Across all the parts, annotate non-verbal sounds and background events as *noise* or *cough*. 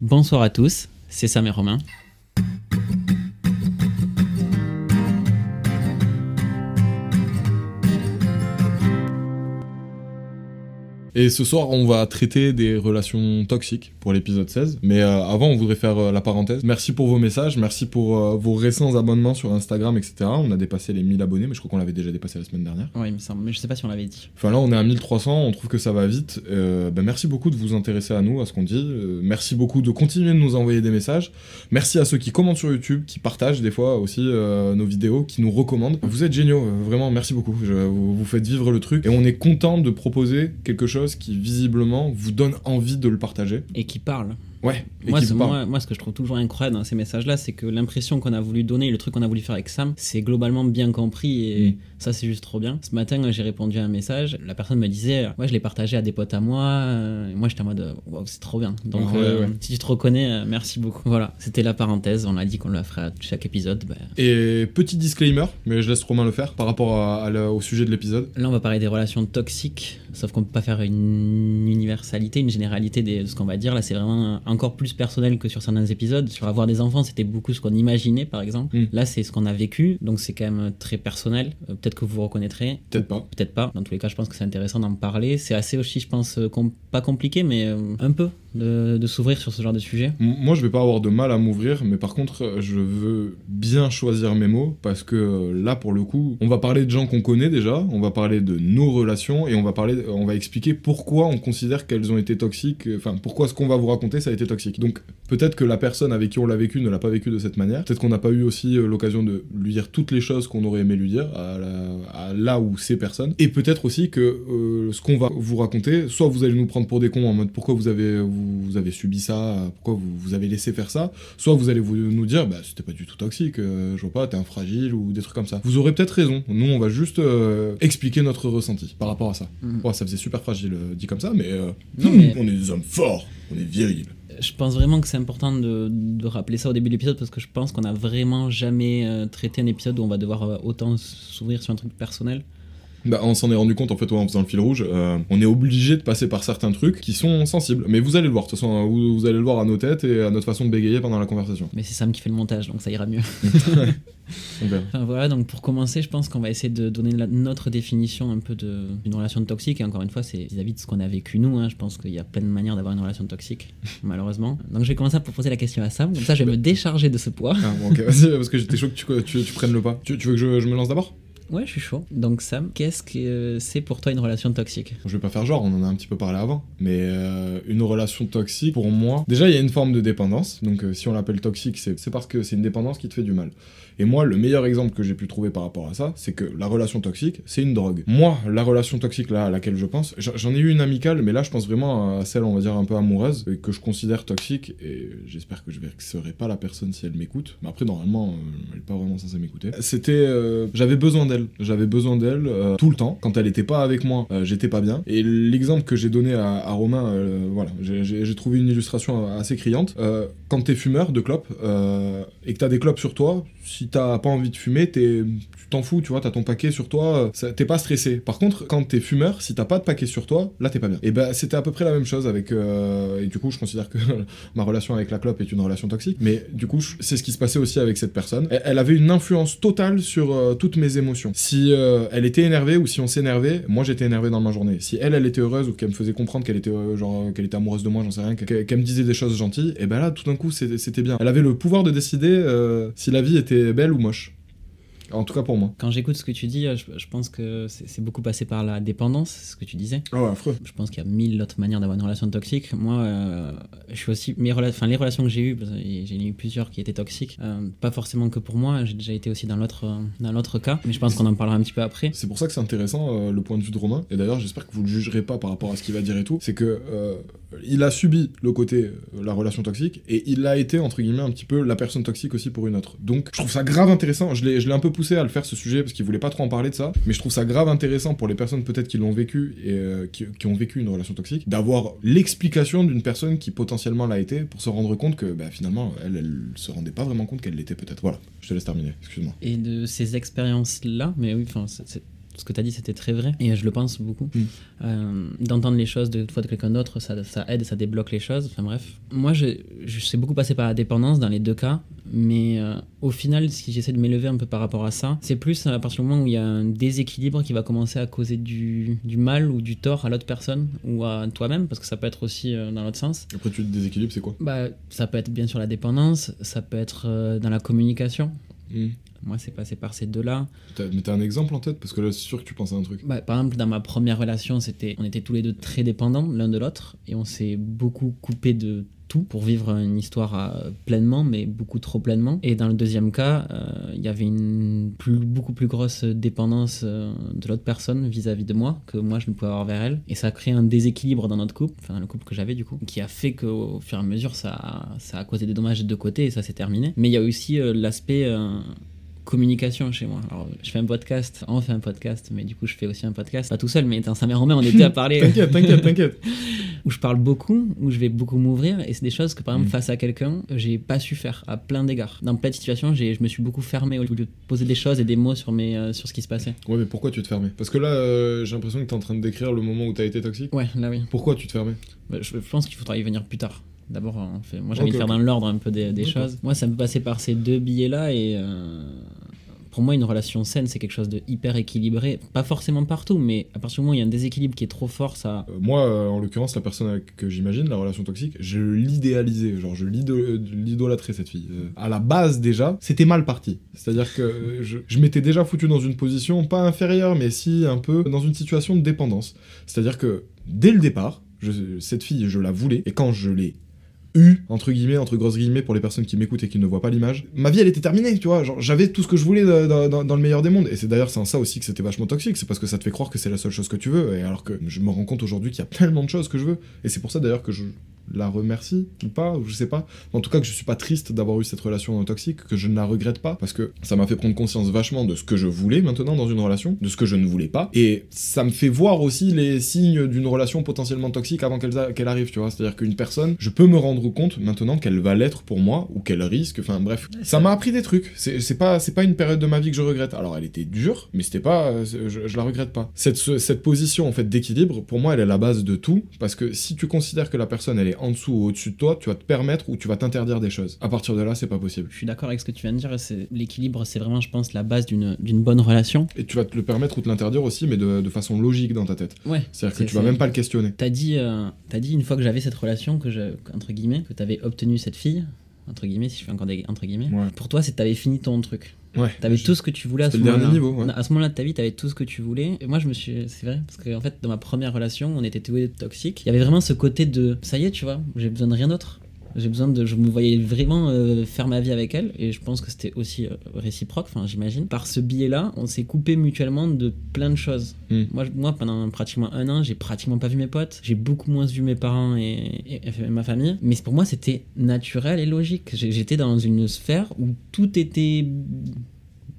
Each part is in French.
Bonsoir à tous, c'est Sam et Romain. Et ce soir, on va traiter des relations toxiques pour l'épisode 16. Mais euh, avant, on voudrait faire euh, la parenthèse. Merci pour vos messages, merci pour euh, vos récents abonnements sur Instagram, etc. On a dépassé les 1000 abonnés, mais je crois qu'on l'avait déjà dépassé la semaine dernière. Oui, il me semble, mais je sais pas si on l'avait dit. Enfin là, on est à 1300, on trouve que ça va vite. Ben, merci beaucoup de vous intéresser à nous, à ce qu'on dit. Merci beaucoup de continuer de nous envoyer des messages. Merci à ceux qui commentent sur YouTube, qui partagent des fois aussi nos vidéos, qui nous recommandent. Vous êtes géniaux, vraiment, merci beaucoup. Je- vous, vous faites vivre le truc. Et on est content de proposer quelque chose qui visiblement vous donne envie de le partager. Et qui parle. Ouais, Moi, parle. moi, moi, ce que je trouve toujours incroyable dans ces messages-là, c'est que l'impression qu'on a voulu donner, le truc qu'on a voulu faire avec Sam, c'est globalement bien compris et Mm. ça, c'est juste trop bien. Ce matin, j'ai répondu à un message. La personne me disait, moi, je l'ai partagé à des potes à moi. et moi, j'étais en mode, wow, c'est trop bien. Donc, Ouais, euh, ouais. si tu te reconnais, euh, merci beaucoup. Voilà, c'était la parenthèse. On a dit qu'on le ferait à chaque épisode. Ben, Et petit disclaimer, mais je laisse Romain le faire par rapport à- à la- au sujet de l'épisode. Là, on va parler des relations toxiques, sauf qu'on peut pas faire une universalité, une généralité des- de ce qu'on va dire. Là, c'est vraiment encore plus personnel que sur certains épisodes. Sur avoir des enfants, c'était beaucoup ce qu'on imaginait, par exemple. Mm. Là, c'est ce qu'on a vécu, donc c'est quand même très personnel. Euh, peut-être que vous vous reconnaîtrez. Peut-être pas. Peut-être pas. Dans tous les cas, je pense que c'est intéressant d'en parler. C'est assez aussi, je pense, euh, com- pas compliqué, mais euh, un peu de, s'ouvrir sur ce genre de sujet. Moi, je vais pas avoir de mal à m'ouvrir, mais par contre, je veux bien choisir mes mots parce que euh, là, pour le coup, on va parler de gens qu'on connaît déjà, on va parler de nos relations et on va parler, on va expliquer pourquoi on considère qu'elles ont été toxiques, euh, enfin, pourquoi ce qu'on va vous raconter ça a été toxique. Donc, peut-être que la personne avec qui on l'a vécu ne l'a pas vécu de cette manière. Peut-être qu'on n'a pas eu aussi euh, l'occasion de lui dire toutes les choses qu'on aurait aimé lui dire à, là où ces personnes. Et peut-être aussi que ce qu'on va vous raconter, soit vous allez nous prendre pour des cons en mode pourquoi vous avez, vous, vous avez subi ça, pourquoi vous, vous avez laissé faire ça, soit vous allez vous, nous dire bah c'était pas du tout toxique, euh, je vois pas, t'es un fragile ou des trucs comme ça. Vous aurez peut-être raison. Nous, on va juste euh, expliquer notre ressenti par rapport à ça. Mhm. Ouais, ça faisait super fragile euh, dit comme ça, mais, euh, Non, mais- on est des hommes forts, on est virils. Je pense vraiment que c'est important de, de rappeler ça au début de l'épisode parce que je pense qu'on a vraiment jamais euh, traité un épisode où on va devoir euh, autant s'ouvrir sur un truc personnel. Bah, on s'en est rendu compte en fait ouais, en faisant le fil rouge. euh, on est obligé de passer par certains trucs qui sont sensibles. Mais vous allez le voir, de toute façon, hein, vous, vous allez le voir à nos têtes et à notre façon de bégayer pendant la conversation. Mais c'est Sam qui fait le montage, donc ça ira mieux. *laughs* *laughs* Enfin, voilà, donc pour commencer, je pense qu'on va essayer de donner la- notre définition un peu de- d'une relation toxique. Et encore une fois, c'est vis-à-vis de ce qu'on a vécu nous. hein. Je pense qu'il y a plein de manières d'avoir une relation toxique, *laughs* malheureusement. Donc je vais commencer par poser la question à Sam. Comme ça, je vais me décharger de ce poids. Ah, bon, ok, vas-y, parce que j'étais chaud que tu, tu, tu prennes le pas. Tu, tu veux que je, je me lance d'abord? Ouais, je suis chaud. Donc Sam, qu'est-ce que c'est pour toi une relation toxique? Je vais pas faire genre, on en a un petit peu parlé avant. Mais euh, une relation toxique, pour moi, déjà il y a une forme de dépendance. Donc euh, si on l'appelle toxique, c'est parce que c'est une dépendance qui te fait du mal. Et moi, le meilleur exemple que j'ai pu trouver par rapport à ça, c'est que la relation toxique, c'est une drogue. Moi, la relation toxique là à laquelle je pense, j'en ai eu une amicale, mais là je pense vraiment à celle, on va dire, un peu amoureuse, et que je considère toxique, et j'espère que je vexerai pas la personne si elle m'écoute. Mais après, normalement, euh, elle est pas vraiment censée m'écouter. C'était... euh, j'avais besoin d'elle. J'avais besoin d'elle euh, tout le temps. Quand elle était pas avec moi, j'étais pas bien. Et l'exemple que j'ai donné à, Romain, voilà, j'ai- trouvé une illustration assez criante. Quand t'es fumeur de clopes, et que t'as des clopes sur toi, si t'as pas envie de fumer, t'es, t'en fous, tu vois, t'as ton paquet sur toi, euh, t'es pas stressé. Par contre, quand t'es fumeur, si t'as pas de paquet sur toi, là t'es pas bien. Et ben c'était à peu près la même chose avec. euh, et du coup, je considère que *laughs* ma relation avec la clope est une relation toxique. Mais du coup, c'est ce qui se passait aussi avec cette personne. Elle, avait une influence totale sur euh, toutes mes émotions. Si elle était énervée ou si on s'énervait, moi j'étais énervé dans ma journée. Si elle, elle était heureuse ou qu'elle me faisait comprendre qu'elle était, genre, qu'elle était amoureuse de moi, j'en sais rien, qu'elle me disait des choses gentilles, et ben là, tout d'un coup, c'était bien. Elle avait le pouvoir de décider si la vie était belle ou moche. En tout cas pour moi. Quand j'écoute ce que tu dis, euh, je, je pense que c'est beaucoup passé par la dépendance, ce que tu disais. Ah ouais, affreux. Je pense qu'il y a mille autres manières d'avoir une relation toxique. Moi, euh, je suis aussi. Mes rela- les relations que j'ai eues, j'ai eu plusieurs qui étaient toxiques, euh, pas forcément que pour moi, j'ai déjà été aussi dans l'autre cas, mais je pense qu'on en parlera un petit peu après. C'est pour ça que c'est intéressant euh, le point de vue de Romain. Et d'ailleurs, j'espère que vous le jugerez pas par rapport à ce qu'il va dire et tout. C'est que il a subi le côté la relation toxique et il a été entre guillemets un petit peu la personne toxique aussi pour une autre. Donc, je trouve ça grave intéressant. Je l'ai, je l'ai un peu poussé à le faire ce sujet parce qu'il voulait pas trop en parler de ça. Mais je trouve ça grave intéressant pour les personnes peut-être qui l'ont vécu et euh, qui, ont vécu une relation toxique d'avoir l'explication d'une personne qui potentiellement l'a été pour se rendre compte que bah, finalement elle, elle se rendait pas vraiment compte qu'elle l'était peut-être. Voilà. Je te laisse terminer. Excuse-moi. Et de ces expériences-là, mais oui, enfin, c'est- ce que tu as dit, c'était très vrai, et je le pense beaucoup. Mm. Euh, D'entendre les choses de fois de quelqu'un d'autre, ça, ça aide, ça débloque les choses. Enfin bref, moi, je, je sais beaucoup passer par la dépendance dans les deux cas, mais euh, au final, si j'essaie de m'élever un peu par rapport à ça, c'est plus à partir du moment où il y a un déséquilibre qui va commencer à causer du, du mal ou du tort à l'autre personne ou à toi-même, parce que ça peut être aussi euh, dans l'autre sens. Après, tu te déséquilibres, c'est quoi? Bah, ça peut être bien sûr la dépendance, ça peut être euh, dans la communication. Hmm. Moi, c'est passé par ces deux-là. Mais t'as un exemple en tête? Parce que là, c'est sûr que tu penses à un truc. Bah, par exemple, dans ma première relation, c'était, on était tous les deux très dépendants l'un de l'autre et on s'est beaucoup coupé de tout pour vivre une histoire euh, pleinement, mais beaucoup trop pleinement. Et dans le deuxième cas, euh, il y avait une plus, beaucoup plus grosse dépendance euh, de l'autre personne vis-à-vis de moi que moi je ne pouvais avoir vers elle. Et ça a créé un déséquilibre dans notre couple, enfin le couple que j'avais du coup, qui a fait qu'au fur et à mesure, ça, a- ça a causé des dommages de deux côtés et ça s'est terminé. Mais il y a aussi euh, l'aspect communication chez moi. Alors, je fais un podcast, on fait un podcast, mais du coup, je fais aussi un podcast, pas tout seul, mais dans sa mère Romain, on était à parler, *laughs* T'inquiète, t'inquiète, t'inquiète. *laughs* où je parle beaucoup, où je vais beaucoup m'ouvrir, et c'est des choses que, par exemple, Mm. face à quelqu'un, j'ai pas su faire à plein d'égards. Dans plein de situations, j'ai- je me suis beaucoup fermé au lieu de poser des choses et des mots sur, mes, euh, sur ce qui se passait. Ouais, mais pourquoi tu te fermais? Parce que là, euh, j'ai l'impression que t'es en train de décrire le moment où t'as été toxique. Ouais, là oui. Pourquoi tu te fermais? Bah, Je je pense qu'il faudra y venir plus tard. D'abord, fait... moi j'ai envie de faire ok. dans l'ordre un peu des, des choses. Moi, ça me passait par ces deux billets-là et euh, pour moi, une relation saine, c'est quelque chose de hyper équilibré. Pas forcément partout, mais à partir du moment où il y a un déséquilibre qui est trop fort, ça. Euh, Moi, euh, en l'occurrence, la personne que j'imagine, la relation toxique, je l'idéalisais, genre je l'ido- l'idolâtrais cette fille. À la base déjà, c'était mal parti. C'est-à-dire que je, je m'étais déjà foutu dans une position pas inférieure, mais si un peu dans une situation de dépendance. C'est-à-dire que dès le départ, je- cette fille, je la voulais, et quand je l'ai eu, entre guillemets, entre grosses guillemets, pour les personnes qui m'écoutent et qui ne voient pas l'image, ma vie elle était terminée, tu vois. J'avais tout ce que je voulais dans, dans- dans- le meilleur des mondes. Et c'est d'ailleurs c'est ça aussi que c'était vachement toxique, c'est parce que ça te fait croire que c'est la seule chose que tu veux, et alors que je me rends compte aujourd'hui qu'il y a tellement de choses que je veux. Et c'est pour ça d'ailleurs que je la remercie ou pas, ou je sais pas. En tout cas, que je suis pas triste d'avoir eu cette relation toxique, que je ne la regrette pas, parce que ça m'a fait prendre conscience vachement de ce que je voulais maintenant dans une relation, de ce que je ne voulais pas, et ça me fait voir aussi les signes d'une relation potentiellement toxique avant qu'elle arrive, tu vois. C'est-à-dire qu'une personne, je peux me rendre compte maintenant qu'elle va l'être pour moi, ou qu'elle risque, enfin bref. Ça m'a appris des trucs. C'est pas, pas une période de ma vie que je regrette. Alors elle était dure, mais c'était pas, euh, je, je la regrette pas. Cette, ce- cette position en fait d'équilibre, pour moi, elle est la base de tout, parce que si tu considères que la personne elle est en dessous ou au-dessus de toi, tu vas te permettre ou tu vas t'interdire des choses. À partir de là, c'est pas possible. Je suis d'accord avec ce que tu viens de dire. c'est- L'équilibre, c'est vraiment, je pense, la base d'une d'une bonne relation. Et tu vas te le permettre ou te l'interdire aussi, mais de, de façon logique dans ta tête. Ouais. C'est-à-dire que tu vas même pas le questionner. T'as dit, euh, t'as dit une fois que j'avais cette relation, que je, entre guillemets, que t'avais obtenu cette fille, entre guillemets, si je fais encore des entre guillemets. Ouais. Pour toi, c'est que t'avais fini ton truc. Ouais. T'avais Je- tout ce que tu voulais à ce moment-là. ouais. À ce moment-là de ta vie, t'avais tout ce que tu voulais. Et moi, je me suis. C'est vrai, parce qu'en fait, dans ma première relation, on était tous les deux toxiques. Il y avait vraiment ce côté de. Ça y est, tu vois, j'ai besoin de rien d'autre. J'ai besoin de. Je me voyais vraiment euh, faire ma vie avec elle. Et je pense que c'était aussi euh, réciproque, enfin, j'imagine. Par ce biais-là, on s'est coupé mutuellement de plein de choses. Hmm. Moi, je- moi, pendant pratiquement un an, j'ai pratiquement pas vu mes potes. J'ai beaucoup moins vu mes parents et, et- et ma famille. Mais pour moi, c'était naturel et logique. J'étais dans une sphère où tout était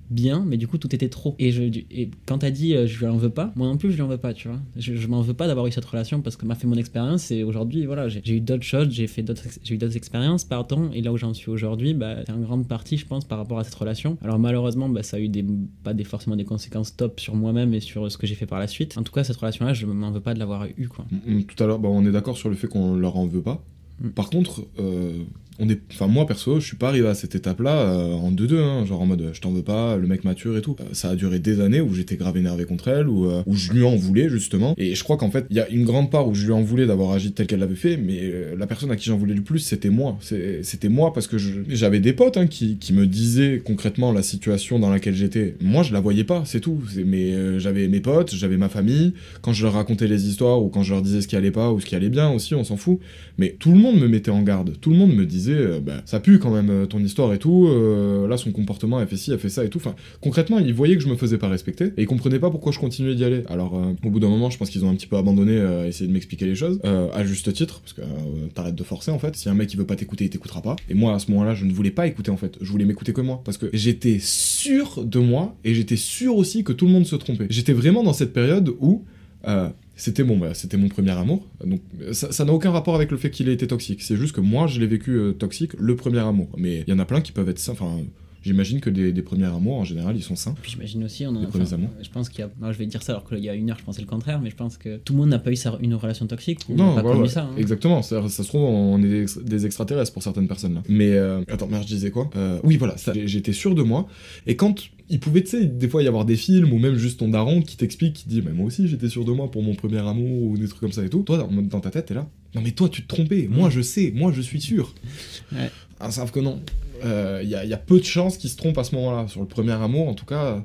bien, mais du coup tout était trop. Et, je, et quand t'as dit euh, je lui en veux pas, moi non plus je lui en veux pas, tu vois. Je, je m'en veux pas d'avoir eu cette relation parce que m'a fait mon expérience et aujourd'hui voilà, j'ai eu d'autres choses, j'ai fait d'autres, j'ai eu d'autres expériences, pardon, et là où j'en suis aujourd'hui, bah, c'est en grande partie, je pense, par rapport à cette relation. Alors malheureusement, bah, ça a eu des, pas des, forcément des conséquences top sur moi-même et sur ce que j'ai fait par la suite. En tout cas, cette relation-là, je m'en veux pas de l'avoir eu, quoi. Mm, Tout à l'heure, bah, on est d'accord sur le fait qu'on leur en veut pas. Mm. Par contre, euh, on enfin moi perso, je suis pas arrivé à cette étape-là euh, en 2-2, hein, genre en mode euh, je t'en veux pas, le mec mature et tout. Euh, ça a duré des années où j'étais grave énervé contre elle, où, je lui en voulais justement. Et je crois qu'en fait, il y a une grande part où je lui en voulais d'avoir agi tel qu'elle l'avait fait, mais la personne à qui j'en voulais le plus, c'était moi. C'était moi parce que j'avais des potes hein, qui, qui me disaient concrètement la situation dans laquelle j'étais. Moi, je la voyais pas, c'est tout. Mais j'avais mes potes, j'avais ma famille. Quand je leur racontais les histoires ou quand je leur disais ce qui allait pas ou ce qui allait bien aussi, on s'en fout. Mais tout le monde me mettait en garde. Tout le monde me disait, euh, bah, ça pue quand même euh, ton histoire et tout. euh, là, son comportement, elle fait ci, elle fait ça et tout. Enfin, concrètement, ils voyaient que je me faisais pas respecter et ils comprenaient pas pourquoi je continuais d'y aller. Alors, au bout d'un moment, je pense qu'ils ont un petit peu abandonné à essayer de m'expliquer les choses, à juste titre, parce que t'arrêtes de forcer en fait. Si un mec il veut pas t'écouter, il t'écoutera pas. Et moi, à ce moment-là, je ne voulais pas écouter en fait. Je voulais m'écouter que moi parce que j'étais sûr de moi et j'étais sûr aussi que tout le monde se trompait. J'étais vraiment dans cette période où c'était bon, c'était mon premier amour. Donc ça ça n'a aucun rapport avec le fait qu'il ait été toxique. C'est juste que moi, je l'ai vécu euh, toxique, le premier amour. Mais il y en a plein qui peuvent être sains. Enfin, j'imagine que des, des premiers amours en général, ils sont sains. J'imagine aussi, on en Les premiers enfin, amours. Je pense qu'il y a. non, je vais dire ça alors qu'il y a une heure, je pensais le contraire, mais je pense que tout le monde n'a pas eu sa- une relation toxique. ou Non, n'a pas voilà, ça. hein. exactement. Ça, ça se trouve, on est des ex- des extraterrestres pour certaines personnes là. Mais euh, attends, merde, je disais quoi? Euh, Oui, voilà, j'étais sûr de moi. Et quand il pouvait, tu sais, des fois y avoir des films ou même juste ton daron qui t'explique, qui dit, mais moi aussi j'étais sûr de moi pour mon premier amour ou des trucs comme ça et tout. Toi, dans ta tête, t'es là. Non, mais toi, tu te trompais. Moi, je sais. Moi, je suis sûr. Ouais. Ah, sauf que non. Il y, a, y a peu de chances qu'ils se trompent à ce moment-là. Sur le premier amour, en tout cas,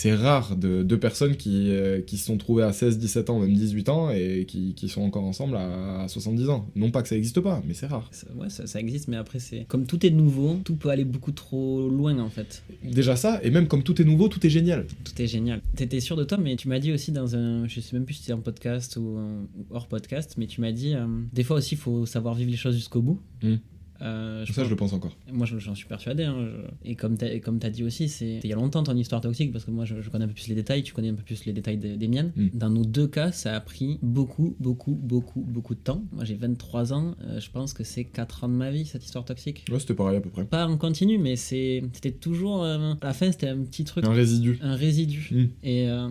c'est rare de deux personnes qui, euh, qui se sont trouvées à 16, 17 ans, même 18 ans, et qui, qui sont encore ensemble à, à 70 ans. Non pas que ça existe pas, mais c'est rare. Ça- ouais, ça, ça existe, mais après, c'est. Comme tout est nouveau, tout peut aller beaucoup trop loin en fait. Déjà ça, et même comme tout est nouveau, tout est génial. Tout est génial. T'étais sûr de toi, mais tu m'as dit aussi dans un. Je sais même plus si c'était un podcast ou, un- hors podcast, mais tu m'as dit. euh, des fois aussi, il faut savoir vivre les choses jusqu'au bout. Mm. Euh, je ça, je le pense encore. Moi, je- j'en suis persuadé. hein, je- Et comme comme t'as dit aussi, c'est il y a longtemps ton histoire toxique, parce que moi, je, je connais un peu plus les détails, tu connais un peu plus les détails des, des miennes. Mm. Dans nos deux cas, ça a pris beaucoup, beaucoup, beaucoup, beaucoup de temps. Moi, j'ai 23 ans. euh, je pense que c'est 4 ans de ma vie, cette histoire toxique. Ouais, c'était pareil à peu près. Pas en continu, mais c'était toujours. euh, à la fin, c'était un petit truc, Un résidu. un résidu. Mm. Et euh,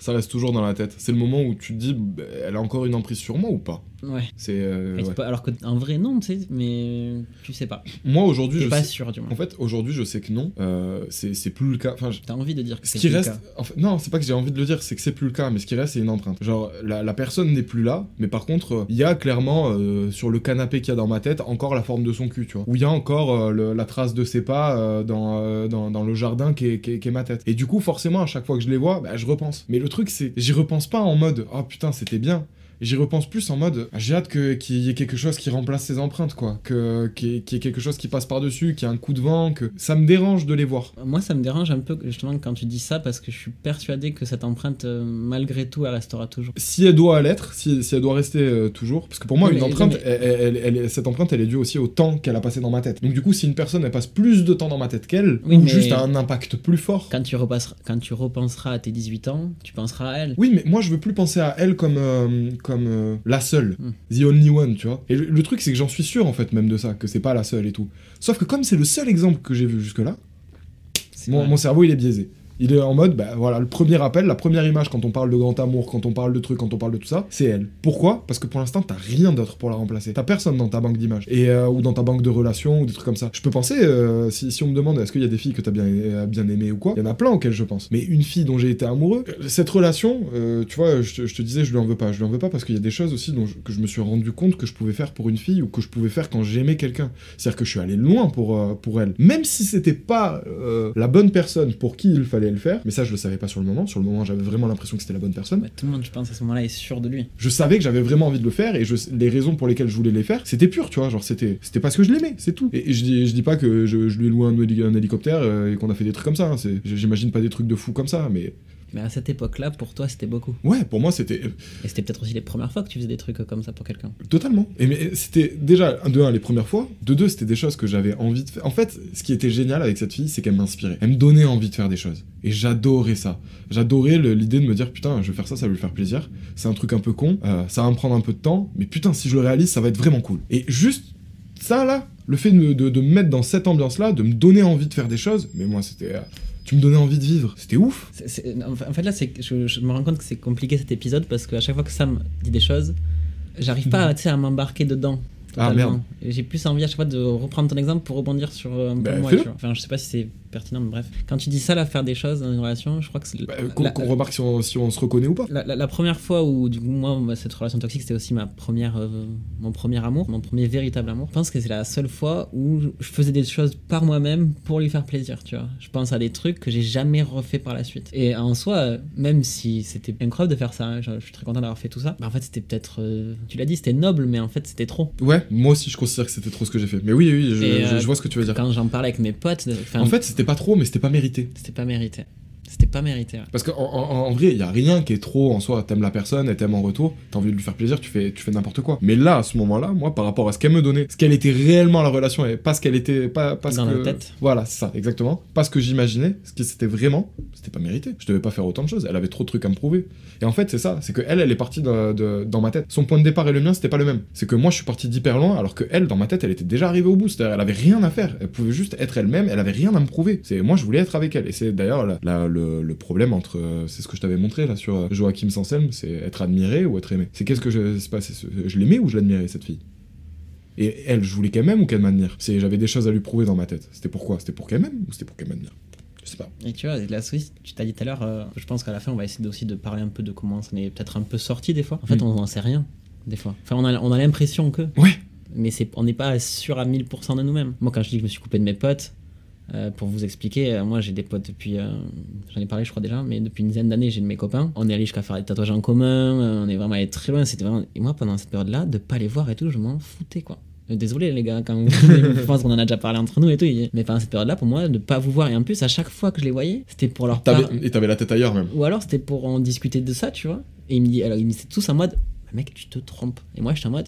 Ça reste toujours dans la tête. C'est le moment où tu te dis, bah, elle a encore une emprise sur moi ou pas? Ouais. C'est. euh, ouais. alors qu'en vrai, non, tu sais, mais tu sais pas. Moi aujourd'hui, je pas sais- sûr, du moins. En fait, aujourd'hui, je sais que non. Euh, c'est plus le cas. Enfin, je- T'as envie de dire que Ce c'est plus le cas. en fait, non, c'est pas que j'ai envie de le dire, c'est que c'est plus le cas, mais ce qui reste, c'est une empreinte. Genre, la, la personne n'est plus là, mais par contre, euh, il y a clairement euh, sur le canapé qu'il y a dans ma tête encore la forme de son cul, tu vois. Où il y a encore le- la trace de ses pas dans, dans, dans le jardin qui est, qui, est, qui est ma tête. Et du coup, forcément, à chaque fois que je les vois, bah, je repense. Mais le truc, c'est, j'y repense pas en mode, oh putain, c'était bien. J'y repense plus en mode, j'ai hâte que- qu'il y ait quelque chose qui remplace ces empreintes, quoi. Que, qu'il y ait- qu'il y ait quelque chose qui passe par-dessus, qu'il y ait un coup de vent, que ça me dérange de les voir. Moi, ça me dérange un peu justement quand tu dis ça parce que je suis persuadé que cette empreinte, euh, malgré tout, elle restera toujours. si elle doit l'être, si, si elle doit rester euh, toujours, parce que pour moi, une mais- empreinte, non, mais- elle- elle- elle est- cette empreinte, elle est due aussi au temps qu'elle a passé dans ma tête. Donc du coup, si une personne, elle passe plus de temps dans ma tête qu'elle, Oui, ou juste a un impact plus fort. Quand tu, repasseras, quand tu repenseras à tes 18 ans, tu penseras à elle. Oui, mais moi, je veux plus penser à elle comme, euh, comme euh, la seule, Hmm. the only one, tu vois. Et le, le truc, c'est que j'en suis sûr, en fait, même de ça, que c'est pas la seule et tout. Sauf que comme c'est le seul exemple que j'ai vu jusque-là, mon, mon cerveau, il est biaisé. Il est en mode, bah voilà, le premier appel, la première image quand on parle de grand amour, quand on parle de trucs, quand on parle de tout ça, c'est elle. Pourquoi? Parce que pour l'instant, t'as rien d'autre pour la remplacer. T'as personne dans ta banque d'images. Et, euh, ou dans ta banque de relations, ou des trucs comme ça. Je peux penser, euh, si, si on me demande est-ce qu'il y a des filles que t'as bien, euh, bien aimées ou quoi, il y en a plein auxquelles je pense. Mais une fille dont j'ai été amoureux, euh, cette relation, euh, tu vois, je te, disais, je lui en veux pas. Je lui en veux pas parce qu'il y a des choses aussi dont je- que je me suis rendu compte que je pouvais faire pour une fille ou que je pouvais faire quand j'aimais quelqu'un. C'est-à-dire que je suis allé loin pour, euh, pour elle. Même si c'était pas la bonne personne pour qui il fallait le faire, mais ça je le savais pas sur le moment. Sur le moment, j'avais vraiment l'impression que c'était la bonne personne. Tout le monde, je pense, à ce moment-là, est sûr de lui. Je savais que j'avais vraiment envie de le faire et je, les raisons pour lesquelles je voulais les faire, c'était pur, tu vois. Genre, c'était, c'était parce que je l'aimais, c'est tout. Et, et je, dis, je dis pas que je, je lui ai loué un, héli- un hélicoptère euh, et qu'on a fait des trucs comme ça. hein. C'est, j'imagine pas des trucs de fou comme ça, mais Mais à cette époque-là, pour toi, c'était beaucoup. ouais, pour moi c'était euh, Et c'était peut-être aussi les premières fois que tu faisais des trucs comme ça pour quelqu'un. Totalement. Et mais c'était déjà de un les premières fois, de deux c'était des choses que j'avais envie de faire. En fait, ce qui était génial avec cette fille, c'est qu'elle m'inspirait. Elle me donnait envie de faire des choses. Et j'adorais ça. J'adorais l'idée de me dire putain, je vais faire ça, ça va lui faire plaisir. C'est un truc un peu con, euh, ça va me prendre un peu de temps, mais putain, si je le réalise, ça va être vraiment cool. Et juste ça là, le fait de, me- de- de me mettre dans cette ambiance là, de me donner envie de faire des choses, mais moi c'était, euh, tu me donnais envie de vivre, c'était ouf. En fait- en fait, là, je, je me rends compte que c'est compliqué cet épisode parce qu'à chaque fois que Sam dit des choses, j'arrive pas à, sais, à m'embarquer dedans Ah, merde. J'ai plus envie à chaque fois de reprendre ton exemple pour rebondir sur euh, un peu Bah. Enfin, je sais pas si c'est pertinent, mais bref. Quand tu dis ça, là, faire des choses dans une relation, je crois que c'est. Bah, qu'on remarque si on, si on se reconnaît ou pas. la, la- la première fois où du coup moi moi, cette relation toxique c'était aussi ma première euh, mon premier amour mon premier véritable amour je pense que c'est la seule fois où je faisais des choses par moi-même pour lui faire plaisir tu vois je pense à des trucs que j'ai jamais refait par la suite et en soi même si c'était incroyable de faire ça hein, je, je suis très content d'avoir fait tout ça bah, en fait c'était peut-être euh, tu l'as dit c'était noble mais en fait c'était trop Ouais, moi aussi je considère que c'était trop ce que j'ai fait. Mais oui, oui, je, euh, je vois ce que tu veux dire. quand j'en parlais avec mes potes En fait, c'était pas trop, mais c'était pas mérité. c'était pas mérité c'était pas mérité ouais. Parce qu'en en, en vrai, il y a rien qui est trop en soi. T'aimes la personne, elle t'aime en retour, t'as envie de lui faire plaisir, tu fais, tu fais n'importe quoi. Mais là, à ce moment-là, moi, par rapport à ce qu'elle me donnait, ce qu'elle était réellement la relation, et pas ce qu'elle était, pas, pas Dans la que- tête. Voilà, c'est ça, exactement. Pas ce que j'imaginais, ce qui c'était vraiment, c'était pas mérité. Je devais pas faire autant de choses. Elle avait trop de trucs à me prouver. Et en fait, c'est ça, c'est que elle, elle est partie de- de- dans ma tête. Son point de départ et le mien, c'était pas le même. C'est que moi, je suis parti d'hyper loin, alors que elle, dans ma tête, elle était déjà arrivée au bout. C'est-à-dire, elle avait rien à faire. Elle pouvait juste être elle-même. Elle avait rien à me prouver. C'est moi, je voulais être avec elle. Et c'est d'ailleurs la- la- le, le problème entre, euh, c'est ce que je t'avais montré là sur euh, Joachim Sanselme, c'est être admiré ou être aimé. C'est qu'est-ce que je, c'est pas, je l'aimais ou je l'admirais cette fille? Et elle, je voulais qu'elle m'aime ou qu'elle m'admire? C'est, j'avais des choses à lui prouver dans ma tête. C'était pourquoi C'était pour qu'elle m'aime ou c'était pour qu'elle m'admire? Je sais pas. Et tu vois, la Suisse, tu t'as dit tout à l'heure, euh, je pense qu'à la fin, on va essayer aussi de parler un peu de comment ça est peut-être un peu sorti des fois. En fait, Mm. on n'en sait rien, des fois. Enfin, on a, on a l'impression que. Ouais. Mais c'est, on n'est pas sûr à 1000% de nous-mêmes. Moi, quand je dis que je me suis coupé de mes potes, euh, pour vous expliquer, euh, moi j'ai des potes depuis, euh, j'en ai parlé je crois déjà, mais depuis une dizaine d'années j'ai de mes copains. On est allé jusqu'à faire des tatouages en commun, on est vraiment allé très loin. C'était vraiment... Et moi pendant cette période-là, de pas les voir et tout, je m'en foutais quoi. Désolé les gars, quand je pense qu'on en a déjà parlé entre nous et tout. Mais pendant cette période-là, pour moi, de pas vous voir et en plus à chaque fois que je les voyais, c'était pour leur T'avais- par- Et t'avais la tête ailleurs même. ou alors c'était pour en discuter de ça, tu vois. Et il me dit, alors ils me disaient tous en mode, mec, tu te trompes. Et moi, j'étais en mode,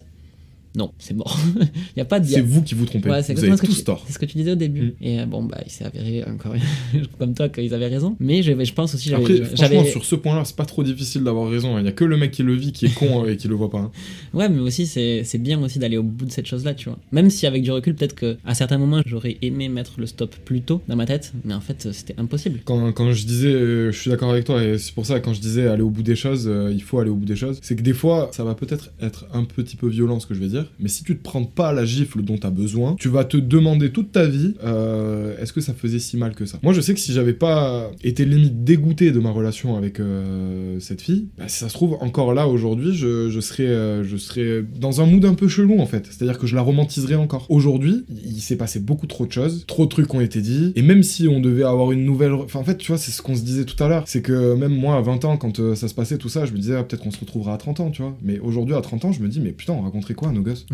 non, c'est mort. Il *laughs* y a pas de. C'est vous qui vous trompez. Ouais, vous avez ce que tous tu- tort. C'est ce que tu disais au début. Mm. Et euh, bon, bah, il s'est avéré encore *laughs* comme toi qu'ils avaient raison. Mais je, je pense aussi, j'avais. Après, franchement, sur ce point-là, c'est pas trop difficile d'avoir raison. Il y a que le mec qui le vit qui est con *laughs* et qui le voit pas. hein. Ouais, mais aussi, c'est c'est bien aussi d'aller au bout de cette chose-là, tu vois. Même si avec du recul, peut-être qu'à certains moments, j'aurais aimé mettre le stop plus tôt dans ma tête. Mais en fait, c'était impossible. Quand, quand je disais, euh, je suis d'accord avec toi, et c'est pour ça quand je disais aller au bout des choses, euh, il faut aller au bout des choses. C'est que des fois, ça va peut-être être un petit peu violent ce que je vais dire, mais si tu te prends pas la gifle dont t'as besoin, tu vas te demander toute ta vie, euh, est-ce que ça faisait si mal que ça? Moi, je sais que si j'avais pas été limite dégoûté de ma relation avec euh, cette fille, bah, si ça se trouve encore là aujourd'hui, je, serais, euh, je serais dans un mood un peu chelou en fait. C'est-à-dire que je la romantiserais encore. Aujourd'hui, il s'est passé beaucoup trop de choses, trop de trucs ont été dit, et même si on devait avoir une nouvelle, en fait, tu vois, c'est ce qu'on se disait tout à l'heure, c'est que même moi à 20 ans, quand ça se passait tout ça, je me disais ah, peut-être qu'on se retrouvera à 30 ans, tu vois. Mais aujourd'hui à 30 ans, je me dis mais putain, on raconterait quoi nos this?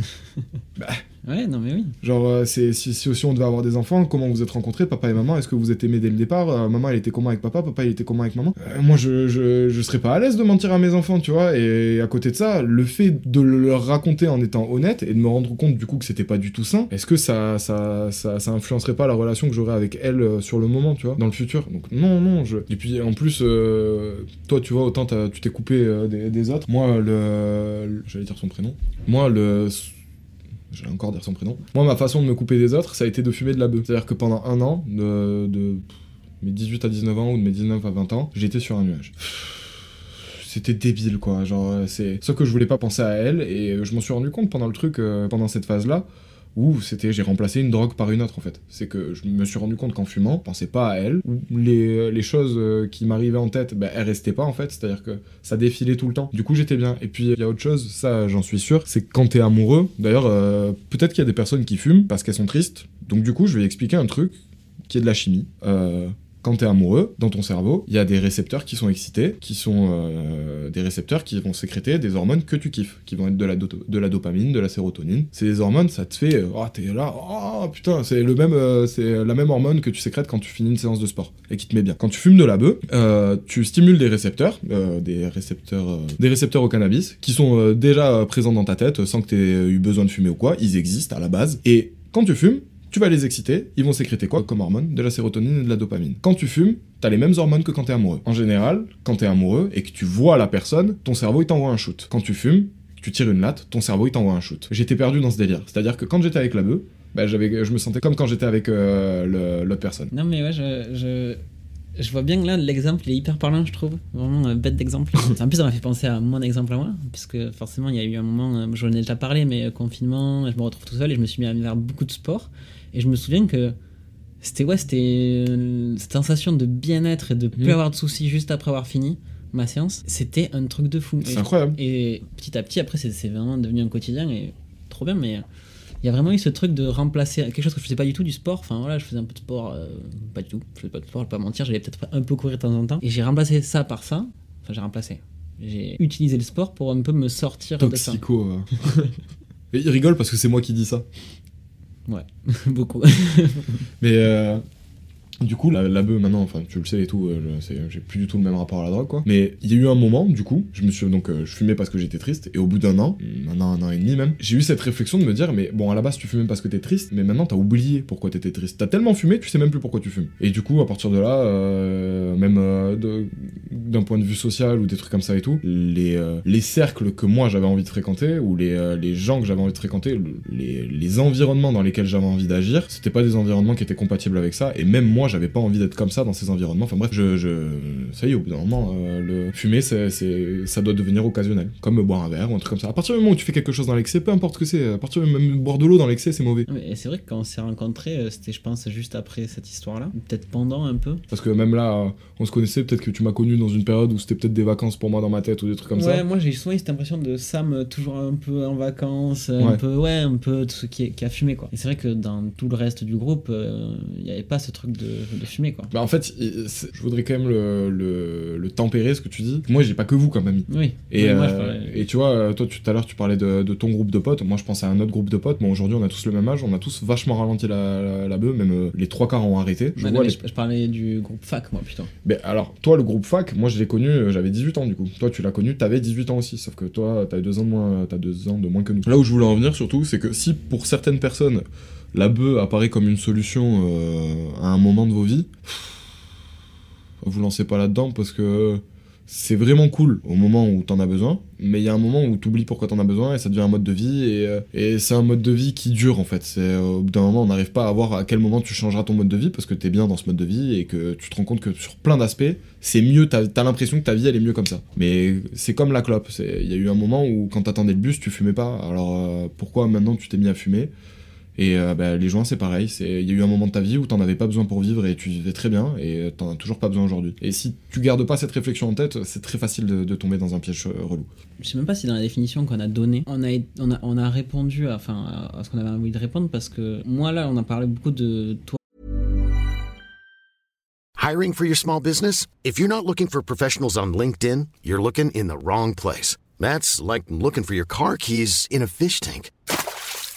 *laughs* Ouais, non, mais oui. Genre, euh, c'est, si, si aussi on devait avoir des enfants, comment vous êtes rencontrés, papa et maman? Est-ce que vous êtes aimés dès le départ? Euh, Maman, elle était comment avec papa? Papa, il était comment avec maman? Euh, Moi, je, je, je serais pas à l'aise de mentir à mes enfants, tu vois. Et à côté de ça, le fait de le leur raconter en étant honnête et de me rendre compte du coup que c'était pas du tout sain, est-ce que ça, ça, ça, ça influencerait pas la relation que j'aurais avec elle sur le moment, tu vois, dans le futur? Donc, non, non. Je... Et puis, en plus, toi, tu vois, autant tu t'es coupé des, des autres. Moi, le- J'allais dire son prénom. Moi, le J'allais encore dire son prénom. Moi, ma façon de me couper des autres, ça a été de fumer de la bœuf. C'est-à-dire que pendant un an, de, mes 18 à 19 ans ou de mes 19 à 20 ans, j'étais sur un nuage. C'était débile, quoi. Genre, c'est. Sauf que je voulais pas penser à elle, et euh, je m'en suis rendu compte pendant le truc, euh, pendant cette phase-là, où c'était. J'ai remplacé une drogue par une autre, en fait. C'est que je me suis rendu compte qu'en fumant, je pensais pas à elle, les, les choses euh, qui m'arrivaient en tête, ben, elles restaient pas, en fait. C'est-à-dire que ça défilait tout le temps. Du coup, j'étais bien. Et puis, il y a autre chose, ça, j'en suis sûr, c'est que quand t'es amoureux, d'ailleurs, euh, peut-être qu'il y a des personnes qui fument parce qu'elles sont tristes. Donc, du coup, je vais expliquer un truc qui est de la chimie. Euh, quand t'es amoureux, dans ton cerveau, il y a des récepteurs qui sont excités, qui sont euh, des récepteurs qui vont sécréter des hormones que tu kiffes, qui vont être de la, dopamine, de la sérotonine. Des hormones, ça te fait, euh, oh t'es là, oh putain, c'est le euh, c'est la même hormone que tu sécrètes quand tu finis une séance de sport et qui te met bien. Quand tu fumes de la bœuf, tu stimules des récepteurs, des récepteurs, des récepteurs au cannabis, qui sont déjà présents dans ta tête, sans que t'aies eu besoin de fumer ou quoi. Ils existent à la base. Et quand tu fumes, tu vas les exciter, ils vont sécréter quoi comme hormones De la sérotonine et de la dopamine. Quand tu fumes, t'as les mêmes hormones que quand t'es amoureux. En général, quand t'es amoureux et que tu vois la personne, ton cerveau il t'envoie un shoot. Quand tu fumes, tu tires une latte, ton cerveau il t'envoie un shoot. J'étais perdu dans ce délire. C'est-à-dire que quand j'étais avec la bœuf, bah, je me sentais comme quand j'étais avec euh, l'autre personne. Non, mais ouais, je... Je vois bien que là, l'exemple est hyper parlant, je trouve. Vraiment euh, bête d'exemple. *laughs* en plus, ça m'a fait penser à mon exemple à moi, puisque forcément, il y a eu un moment, euh, j'en ai déjà parlé, mais euh, confinement, je me retrouve tout seul et je me suis mis à faire beaucoup de sport. Et je me souviens que c'était ouais, c'était euh, cette sensation de bien-être et de plus Mhm. avoir de soucis juste après avoir fini ma séance. C'était un truc de fou. C'est incroyable. Et petit à petit, après, c'est c'est vraiment devenu un quotidien et trop bien, mais. Il y a vraiment eu ce truc de remplacer quelque chose que je faisais pas du tout du sport. Enfin voilà, je faisais un peu de sport, euh, pas du tout. Je faisais pas de sport, je vais pas mentir. J'allais peut-être un peu courir de temps en temps. Et j'ai remplacé ça par ça. Enfin, j'ai remplacé. J'ai utilisé le sport pour un peu me sortir de ça. Toxico. euh. *laughs* Il rigole parce que c'est moi qui dis ça. Ouais, *laughs* beaucoup. *laughs* Mais euh, du coup, la, la bœuf maintenant, enfin tu le sais et tout, euh, j'ai plus du tout le même rapport à la drogue quoi. Mais il y a eu un moment, du coup, je me suis donc euh, je fumais parce que j'étais triste et au bout d'un an, un an, un an et demi même, j'ai eu cette réflexion de me dire mais bon à la base tu fumais parce que t'es triste, mais maintenant t'as oublié pourquoi t'étais triste. T'as tellement fumé, tu sais même plus pourquoi tu fumes. Et du coup à partir de là, euh, même d'un point de vue social ou des trucs comme ça et tout, les les cercles que moi j'avais envie de fréquenter ou les les gens que j'avais envie de fréquenter, le- les les environnements dans lesquels j'avais envie d'agir, c'était pas des environnements qui étaient compatibles avec ça et même moi j'avais pas envie d'être comme ça dans ces environnements. Enfin bref, je, je ça y est au bout d'un moment euh, le fumer c'est c'est ça doit devenir occasionnel, comme boire un verre ou un truc comme ça. À partir du moment où tu fais quelque chose dans l'excès, peu importe ce que c'est, à partir du moment où boire de l'eau dans l'excès, c'est mauvais. Mais c'est vrai que quand on s'est rencontrés, euh, c'était, je pense, juste après cette histoire-là. Peut-être pendant un peu. Parce que même là, on se connaissait, peut-être que tu m'as connu dans une période où c'était peut-être des vacances pour moi dans ma tête ou des trucs comme ouais, ça. moi j'ai souvent eu cette impression de Sam euh, toujours un peu en vacances, un Ouais. peu, ouais, un peu tout ce qui, qui a fumé quoi. Et c'est vrai que dans tout le reste du groupe, euh, il n'y avait pas ce truc de, de fumer quoi. Bah en fait, je voudrais quand même le, le, le tempérer ce que tu dis. Moi, j'ai pas que vous comme amis. Oui. Et, moi, euh, parlais- et tu vois, toi tout à l'heure tu parlais de, de ton groupe de potes, moi je pensais à un autre groupe de potes, mais aujourd'hui on a tous le même âge, on a tous vachement ralenti la, la, la bœuf, même euh, les trois quarts ont arrêté. Je non, vois les- je, je parlais du groupe fac moi plutôt. Mais alors, toi le groupe fac, moi je l'ai connu, euh, j'avais 18 ans du coup. Toi tu l'as connu, t'avais 18 ans aussi, sauf que toi t'as deux ans de moins, t'as deux ans de moins que nous. Là où je voulais en venir surtout, c'est que si pour certaines personnes la bœuf apparaît comme une solution euh, à un moment de vos vies, vous lancez pas là-dedans parce que c'est vraiment cool au moment où t'en as besoin, mais il y a un moment où t'oublies pourquoi t'en as besoin et ça devient un mode de vie et, euh, c'est un mode de vie qui dure en fait. C'est euh, au bout d'un moment on n'arrive pas à voir à quel moment tu changeras ton mode de vie parce que t'es bien dans ce mode de vie et que tu te rends compte que sur plein d'aspects c'est mieux. T'as as, l'impression que ta vie elle est mieux comme ça. Mais c'est comme la clope. Il y a eu un moment où quand t'attendais le bus tu fumais pas. Alors pourquoi maintenant tu t'es mis à fumer? Et euh, bah, les joints, c'est pareil. Il y a eu un moment de ta vie où t'en avais pas besoin pour vivre et tu vivais très bien et t'en as toujours pas besoin aujourd'hui. Et si tu gardes pas cette réflexion en tête, c'est très facile de, de tomber dans un piège euh, relou. Je sais même pas si dans la définition qu'on a donnée, on a, on a, on a répondu à, enfin, à ce qu'on avait envie de répondre parce que moi là, on a parlé beaucoup de toi. Hiring for your small business? If you're not looking for professionals on LinkedIn, you're looking in the wrong place. That's like looking for your car keys in a fish tank.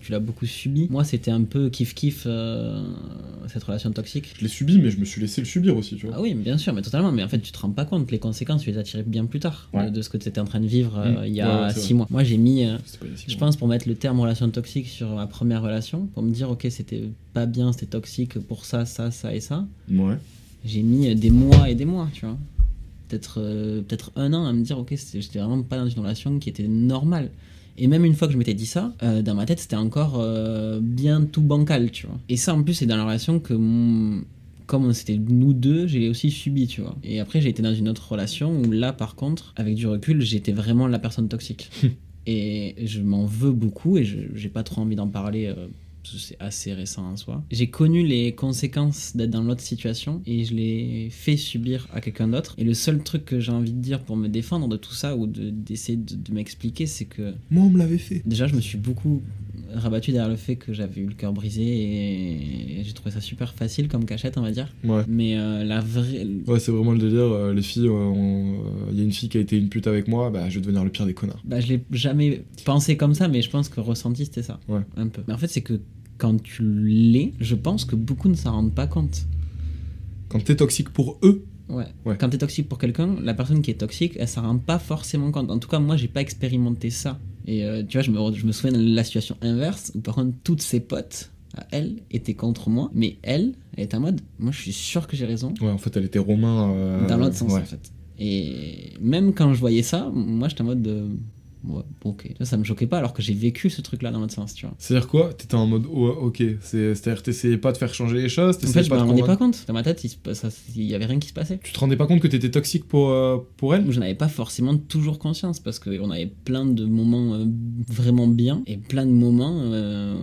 Tu l'as beaucoup subi. Moi, c'était un peu kiff-kiff euh, cette relation toxique. Je l'ai subi, mais je me suis laissé le subir aussi, tu vois. Ah oui, bien sûr, mais totalement. Mais en fait, tu te rends pas compte. Les conséquences, tu les as tirées bien plus tard Ouais. de, de ce que tu étais en train de vivre euh, Mmh. il y Ouais, a ouais, c'est six vrai. mois. Moi, j'ai mis, euh, je pense, pour mettre le terme relation toxique sur ma première relation, pour me dire, ok, c'était pas bien, c'était toxique pour ça, ça, ça et ça. Ouais. J'ai mis euh, des mois et des mois, tu vois. Peut-être euh, peut-être un an à me dire, ok, j'étais vraiment pas dans une relation qui était normale. Et même une fois que je m'étais dit ça, euh, dans ma tête, c'était encore euh, bien tout bancal, tu vois. Et ça, en plus, c'est dans la relation que, mon- comme c'était nous deux, j'ai aussi subi, tu vois. Et après, j'ai été dans une autre relation où là, par contre, avec du recul, j'étais vraiment la personne toxique. *laughs* et je m'en veux beaucoup et j'ai pas trop envie d'en parler euh, c'est assez récent en soi. J'ai connu les conséquences d'être dans l'autre situation et je l'ai fait subir à quelqu'un d'autre. Et le seul truc que j'ai envie de dire pour me défendre de tout ça ou de- d'essayer de, de m'expliquer, c'est que Moi, on me l'avait fait. déjà, je me suis beaucoup rabattu derrière le fait que j'avais eu le cœur brisé et, j'ai trouvé ça super facile comme cachette, on va dire. Ouais. Mais euh, la vraie. Ouais, c'est vraiment le délire. euh, les filles, il y a une fille qui a été une pute avec moi, bah je vais devenir le pire des connards. Bah, je l'ai jamais pensé comme ça, mais je pense que ressenti c'était ça. Ouais. Un peu. Mais en fait, c'est que quand tu l'es, je pense que beaucoup ne s'en rendent pas compte. Quand t'es toxique pour eux, Ouais. Ouais. Quand t'es toxique pour quelqu'un, la personne qui est toxique, elle s'en rend pas forcément compte. En tout cas, moi, j'ai pas expérimenté ça. Et euh, tu vois, je me, je me souviens de la situation inverse où par contre, toutes ses potes, à elle, étaient contre moi. Mais elle, elle était en mode, moi, je suis sûr que j'ai raison. ouais, en fait, elle était romain. euh, dans l'autre sens, ouais. en fait. Et même quand je voyais ça, moi, j'étais en mode de. Ouais, ok. Ça me choquait pas alors que j'ai vécu ce truc-là dans l'autre sens, tu vois. C'est-à-dire quoi? T'étais en mode, oh, ok, c'est- c'est-à-dire t'essayais pas de faire changer les choses, En fait, je me rendais pas compte. Dans ma tête, il, se passe- ça- il y avait rien qui se passait. Tu te rendais pas compte que t'étais toxique pour, euh, pour elle? Je n'avais pas forcément toujours conscience parce qu'on avait plein de moments euh, vraiment bien et plein de moments euh,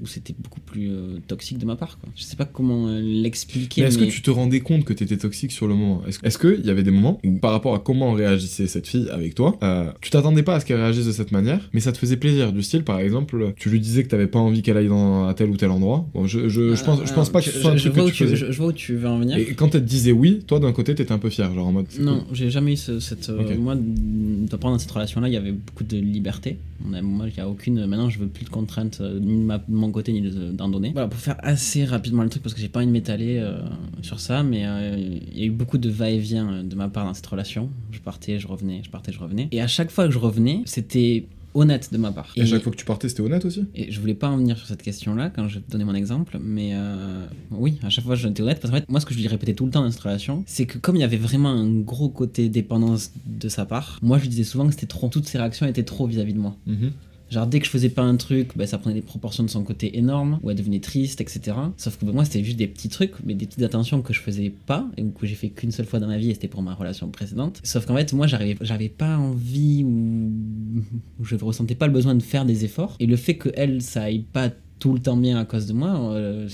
où c'était beaucoup plus euh, toxique de ma part. Quoi. Je sais pas comment euh, l'expliquer. Mais est-ce mais- que tu te rendais compte que t'étais toxique sur le moment? Est-ce est-ce qu'il y avait des moments où, par rapport à comment réagissait cette fille avec toi, euh, tu t'attendais pas à ce qu'elle réagisse de cette manière, mais ça te faisait plaisir Du style, par exemple, tu lui disais que t'avais pas envie qu'elle aille dans, à tel ou tel endroit? Bon, je, je, je pense, je pense pas que ce je, soit un truc vois que tu tu, faisais. je, je vois où tu veux en venir. Et quand elle te disait oui, toi d'un côté t'étais un peu fier, genre en mode. Non, cool. j'ai jamais eu ce- cette. euh. Moi, de prendre dans cette relation-là, il y avait beaucoup de liberté. On a- moi, il n'y a aucune. Maintenant, je veux plus de contraintes euh, ni de, ma- mon côté ni d'en donner. Voilà, pour faire assez rapidement le truc, parce que j'ai pas envie de m'étaler euh, sur ça, mais euh, il y a eu beaucoup de va-et-vient euh, de ma part dans cette relation. Je partais, je revenais, je partais, je revenais. Et à chaque fois que je revenais, c'était honnête de ma part. Et à chaque fois que tu partais, c'était honnête aussi? Et je voulais pas en venir sur cette question-là quand je donnais mon exemple, mais euh, oui, à chaque fois j'étais honnête parce qu'en fait, moi ce que je lui répétais tout le temps dans cette relation, c'est que comme il y avait vraiment un gros côté dépendance de sa part, moi je lui disais souvent que c'était trop, toutes ses réactions étaient trop vis-à-vis de moi. Mhm. Genre dès que je faisais pas un truc, bah, ça prenait des proportions de son côté énormes, ou elle devenait triste, etc. Sauf que moi c'était juste des petits trucs, mais des petites attentions que je faisais pas, et que j'ai fait qu'une seule fois dans ma vie, et c'était pour ma relation précédente. Sauf qu'en fait, moi j'avais pas envie, ou je ressentais pas le besoin de faire des efforts, et le fait que elle, ça aille pas tout le temps bien à cause de moi, euh,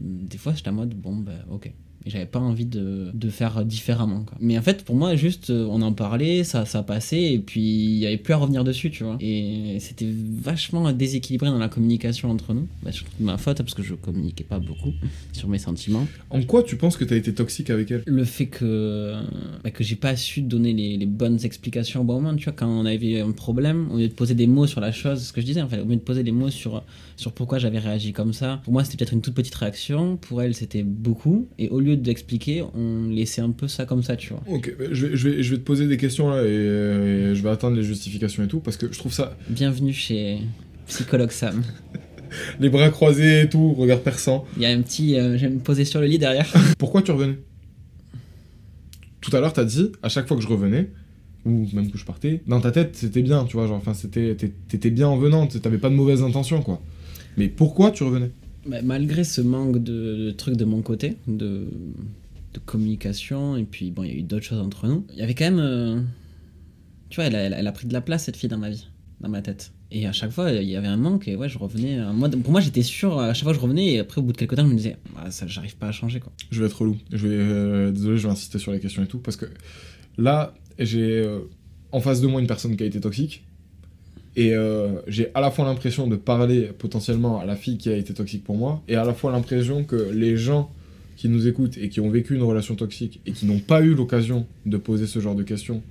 des fois j'étais en mode, bon bah ok. Et j'avais pas envie de, de faire différemment. Quoi. Mais en fait, pour moi, juste, euh, on en parlait, ça, ça passait, et puis il y avait plus à revenir dessus, tu vois. Et c'était vachement déséquilibré dans la communication entre nous. Bah, je trouve ma faute, parce que je communiquais pas beaucoup sur mes sentiments. En quoi tu penses que t'as été toxique avec elle? Le fait que, bah, que j'ai pas su donner les, les bonnes explications au bon moment, tu vois, quand on avait un problème, au lieu de poser des mots sur la chose, ce que je disais, en fait, au lieu de poser des mots sur, sur pourquoi j'avais réagi comme ça, pour moi c'était peut-être une toute petite réaction, pour elle c'était beaucoup, et au lieu d'expliquer, on laissait un peu ça comme ça, tu vois. Ok, bah, je vais, je, vais, je vais te poser des questions là et, euh, et je vais attendre les justifications et tout parce que je trouve ça. Bienvenue chez Psychologue Sam. *laughs* Les bras croisés et tout, regard perçant. Il y a un petit. euh, J'aime me poser sur le lit derrière. *laughs* Pourquoi tu revenais? Tout à l'heure, t'as dit, à chaque fois que je revenais, ou même que je partais, dans ta tête, c'était bien, tu vois, genre, enfin, c'était, t'é- t'étais bien en venant, t'avais pas de mauvaises intentions, quoi. Mais pourquoi tu revenais? Malgré ce manque de, de trucs de mon côté, de, communication, et puis bon, il y a eu d'autres choses entre nous, il y avait quand même. euh, tu vois, elle a, pris de la place, cette fille, dans ma vie, dans ma tête. Et à chaque fois, il y avait un manque, et ouais, je revenais. euh, pour moi, j'étais sûr, à chaque fois, je revenais, et après, au bout de quelques temps, je me disais, ah, ça, j'arrive pas à changer, quoi. Je vais être relou. Je vais, euh, désolé, je vais insister sur les questions et tout, parce que là, j'ai en face de moi une personne qui a été toxique, et euh, j'ai à la fois l'impression de parler potentiellement à la fille qui a été toxique pour moi, et à la fois l'impression que les gens qui nous écoutent et qui ont vécu une relation toxique et qui n'ont pas eu l'occasion de poser ce genre de questions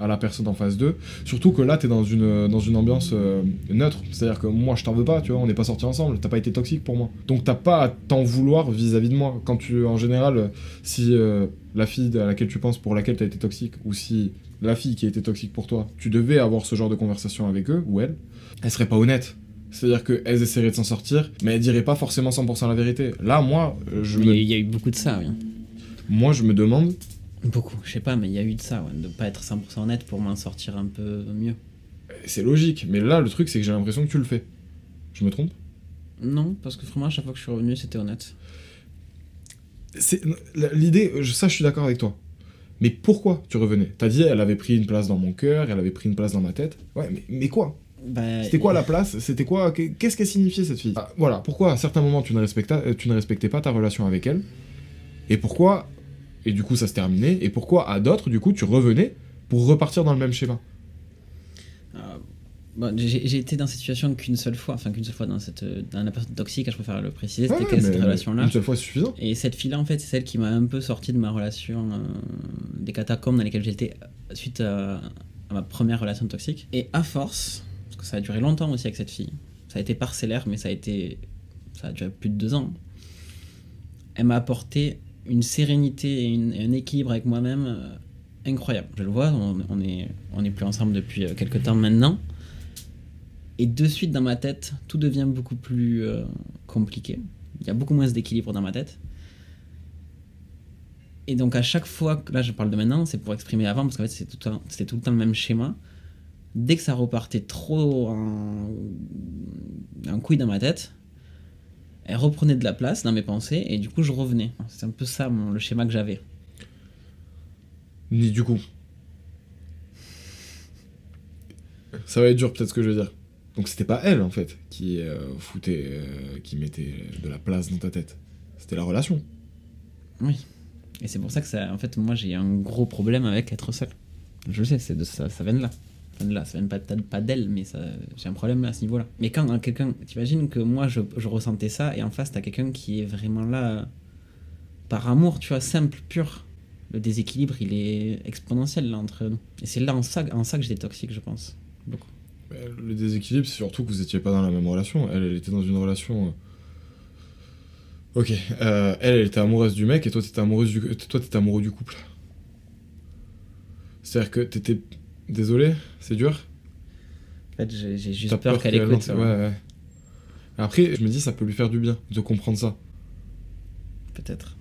à la personne en face d'eux, surtout que là, t'es dans une, dans une ambiance euh, neutre, c'est-à-dire que moi, je t'en veux pas, tu vois, on n'est pas sortis ensemble, t'as pas été toxique pour moi. Donc t'as pas à t'en vouloir vis-à-vis de moi. Quand tu, en général, si euh, la fille à laquelle tu penses pour laquelle t'as été toxique, ou si la fille qui a été toxique pour toi, tu devais avoir ce genre de conversation avec eux, ou elle, elle serait pas honnête. C'est-à-dire qu'elles essaieraient de s'en sortir, mais elles diraient pas forcément 100% la vérité. Là, moi, je Il me, il y a eu beaucoup de ça, oui. moi, je me demande, Beaucoup, je sais pas, mais il y a eu de ça, ouais, de pas être 100% honnête pour m'en sortir un peu mieux. c'est logique, mais là, le truc, c'est que j'ai l'impression que tu le fais. Je me trompe? Non, parce que vraiment, à chaque fois que je suis revenu, c'était honnête. C'est l'idée, ça je suis d'accord avec toi. Mais pourquoi tu revenais? T'as dit elle avait pris une place dans mon cœur, elle avait pris une place dans ma tête. Ouais, mais, mais quoi? Bah, C'était quoi la place? C'était quoi? Qu'est-ce qu'elle signifiait cette fille? Ah, Voilà, pourquoi à certains moments tu ne, euh, tu ne respectais pas ta relation avec elle? Et pourquoi Et du coup ça se terminait Et pourquoi à d'autres, du coup, tu revenais pour repartir dans le même schéma? Bon, j'ai été dans cette situation qu'une seule fois, enfin qu'une seule fois dans, cette, dans la personne toxique, je préfère le préciser, c'était Ouais, cette relation-là. Une seule fois suffisant. Et cette fille-là, en fait, c'est celle qui m'a un peu sorti de ma relation euh, des catacombes dans lesquelles j'étais euh, suite à, à ma première relation toxique. Et à force, parce que ça a duré longtemps aussi avec cette fille, ça a été parcellaire, mais ça a été, ça a duré plus de deux ans. Elle m'a apporté une sérénité et, une- et un équilibre avec moi-même euh, incroyable. Je le vois, on, on est, on est plus ensemble depuis quelques temps maintenant. Et de suite dans ma tête, tout devient beaucoup plus euh, compliqué. Il y a beaucoup moins d'équilibre dans ma tête. Et donc à chaque fois, là je parle de maintenant, c'est pour exprimer avant, parce qu'en fait c'était tout le temps le même schéma. Dès que ça repartait trop en, en couille dans ma tête, elle reprenait de la place dans mes pensées, et du coup je revenais. C'est un peu ça le schéma que j'avais. Ni du coup. Ça va être dur peut-être ce que je veux dire. Donc c'était pas elle en fait qui euh, foutait, euh, qui mettait de la place dans ta tête. C'était la relation. Oui. Et c'est pour ça que en fait, moi j'ai un gros problème avec être seul. Je le sais, c'est de ça, ça vient de là. Ça vient de là, ça vient pas, pas d'elle, mais j'ai un problème à ce niveau-là. Mais quand hein, quelqu'un, t'imagines que moi je, ressentais ça, et en face t'as quelqu'un qui est vraiment là par amour, tu vois, simple, pur. Le déséquilibre, il est exponentiel là entre nous. Et c'est là en ça, en ça que j'étais toxique, je pense. Beaucoup. Le déséquilibre, c'est surtout que vous étiez pas dans la même relation. Elle, elle était dans une relation. euh, Ok, euh, elle, elle était amoureuse du mec et toi, t'étais amoureuse du, toi, t'étais amoureux du couple. C'est-à-dire que t'étais. Désolé, c'est dur. En fait, j'ai, juste peur, qu'elle écoute. lance- Ouais, ouais. Après, je me dis, ça peut lui faire du bien de comprendre ça. Peut-être.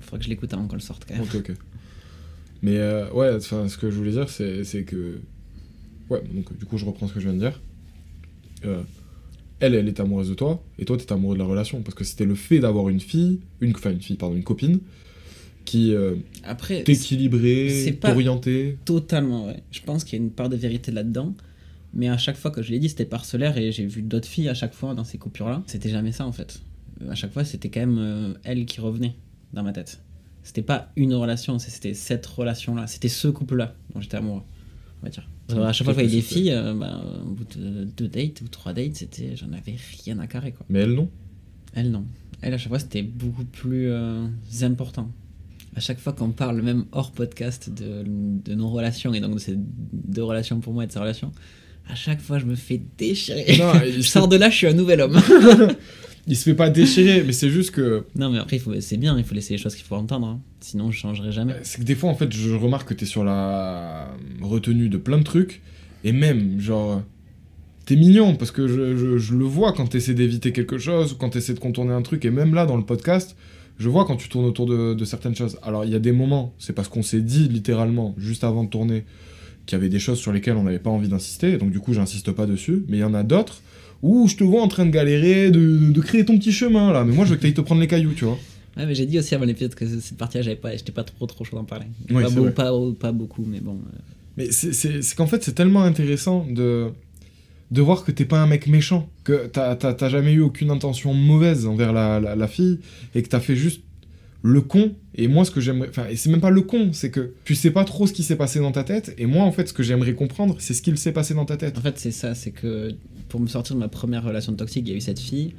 Faudrait que je l'écoute avant qu'on le sorte quand même. Ok, ok. Mais euh, ouais, enfin, ce que je voulais dire, c'est que. Ouais, donc du coup, je reprends ce que je viens de dire. Euh, elle, elle est amoureuse de toi, et toi, t'es amoureux de la relation. Parce que c'était le fait d'avoir une fille, une, enfin, une fille, pardon, une copine, qui euh, Après, t'équilibrait, t'orientait. totalement vrai. Je pense qu'il y a une part de vérité là-dedans. Mais à chaque fois que je l'ai dit, c'était parcellaire et j'ai vu d'autres filles à chaque fois dans ces coupures-là. C'était jamais ça en fait. Euh, À chaque fois, c'était quand même euh, elle qui revenait dans ma tête. C'était pas une relation, c'était cette relation-là. C'était ce couple-là dont j'étais amoureux, on va dire. Ouais, à chaque fois que je voyais des filles, euh, bah, au bout de deux dates ou trois dates, c'était, j'en avais rien à carrer quoi. Mais elle, non? Elle, non. Elle, à chaque fois, c'était beaucoup plus euh, important. À chaque fois qu'on parle, même hors podcast, de, de nos relations, et donc de ces deux relations pour moi et de ces relations, à chaque fois, je me fais déchirer. Non, *laughs* je sors de là, je suis un nouvel homme. *laughs* Il se fait pas déchirer, mais c'est juste que. non, mais après, c'est bien, il faut laisser les choses qu'il faut entendre. hein. Sinon, je changerai jamais. C'est que des fois, en fait, je remarque que t'es sur la retenue de plein de trucs, et même, genre, t'es mignon, parce que je, je- je le vois quand t'essaies d'éviter quelque chose, ou quand t'essaies de contourner un truc, et même là, dans le podcast, je vois quand tu tournes autour de, de certaines choses. Alors, il y a des moments, c'est parce qu'on s'est dit, littéralement, juste avant de tourner, qu'il y avait des choses sur lesquelles on n'avait pas envie d'insister, donc du coup, j'insiste pas dessus, mais il y en a d'autres où je te vois en train de galérer, de, de créer ton petit chemin, là, mais moi, je veux que t'ailles te prendre les cailloux, tu vois. Ouais, mais j'ai dit aussi avant l'épisode que cette partie-là, j'avais pas, j'étais pas trop trop chaud d'en parler. Ouais, pas, beau- pas, pas beaucoup, mais bon. euh, Mais c'est- qu'en fait, c'est tellement intéressant de, de voir que t'es pas un mec méchant, que t'as- t'as t'as jamais eu aucune intention mauvaise envers la, la, la fille, et que t'as fait juste le con. Et moi, ce que j'aimerais. Enfin, et c'est même pas le con, c'est que tu sais pas trop ce qui s'est passé dans ta tête, et moi, en fait, ce que j'aimerais comprendre, c'est ce qu'il s'est passé dans ta tête. En fait, c'est ça, c'est que pour me sortir de ma première relation toxique, il y a eu cette fille.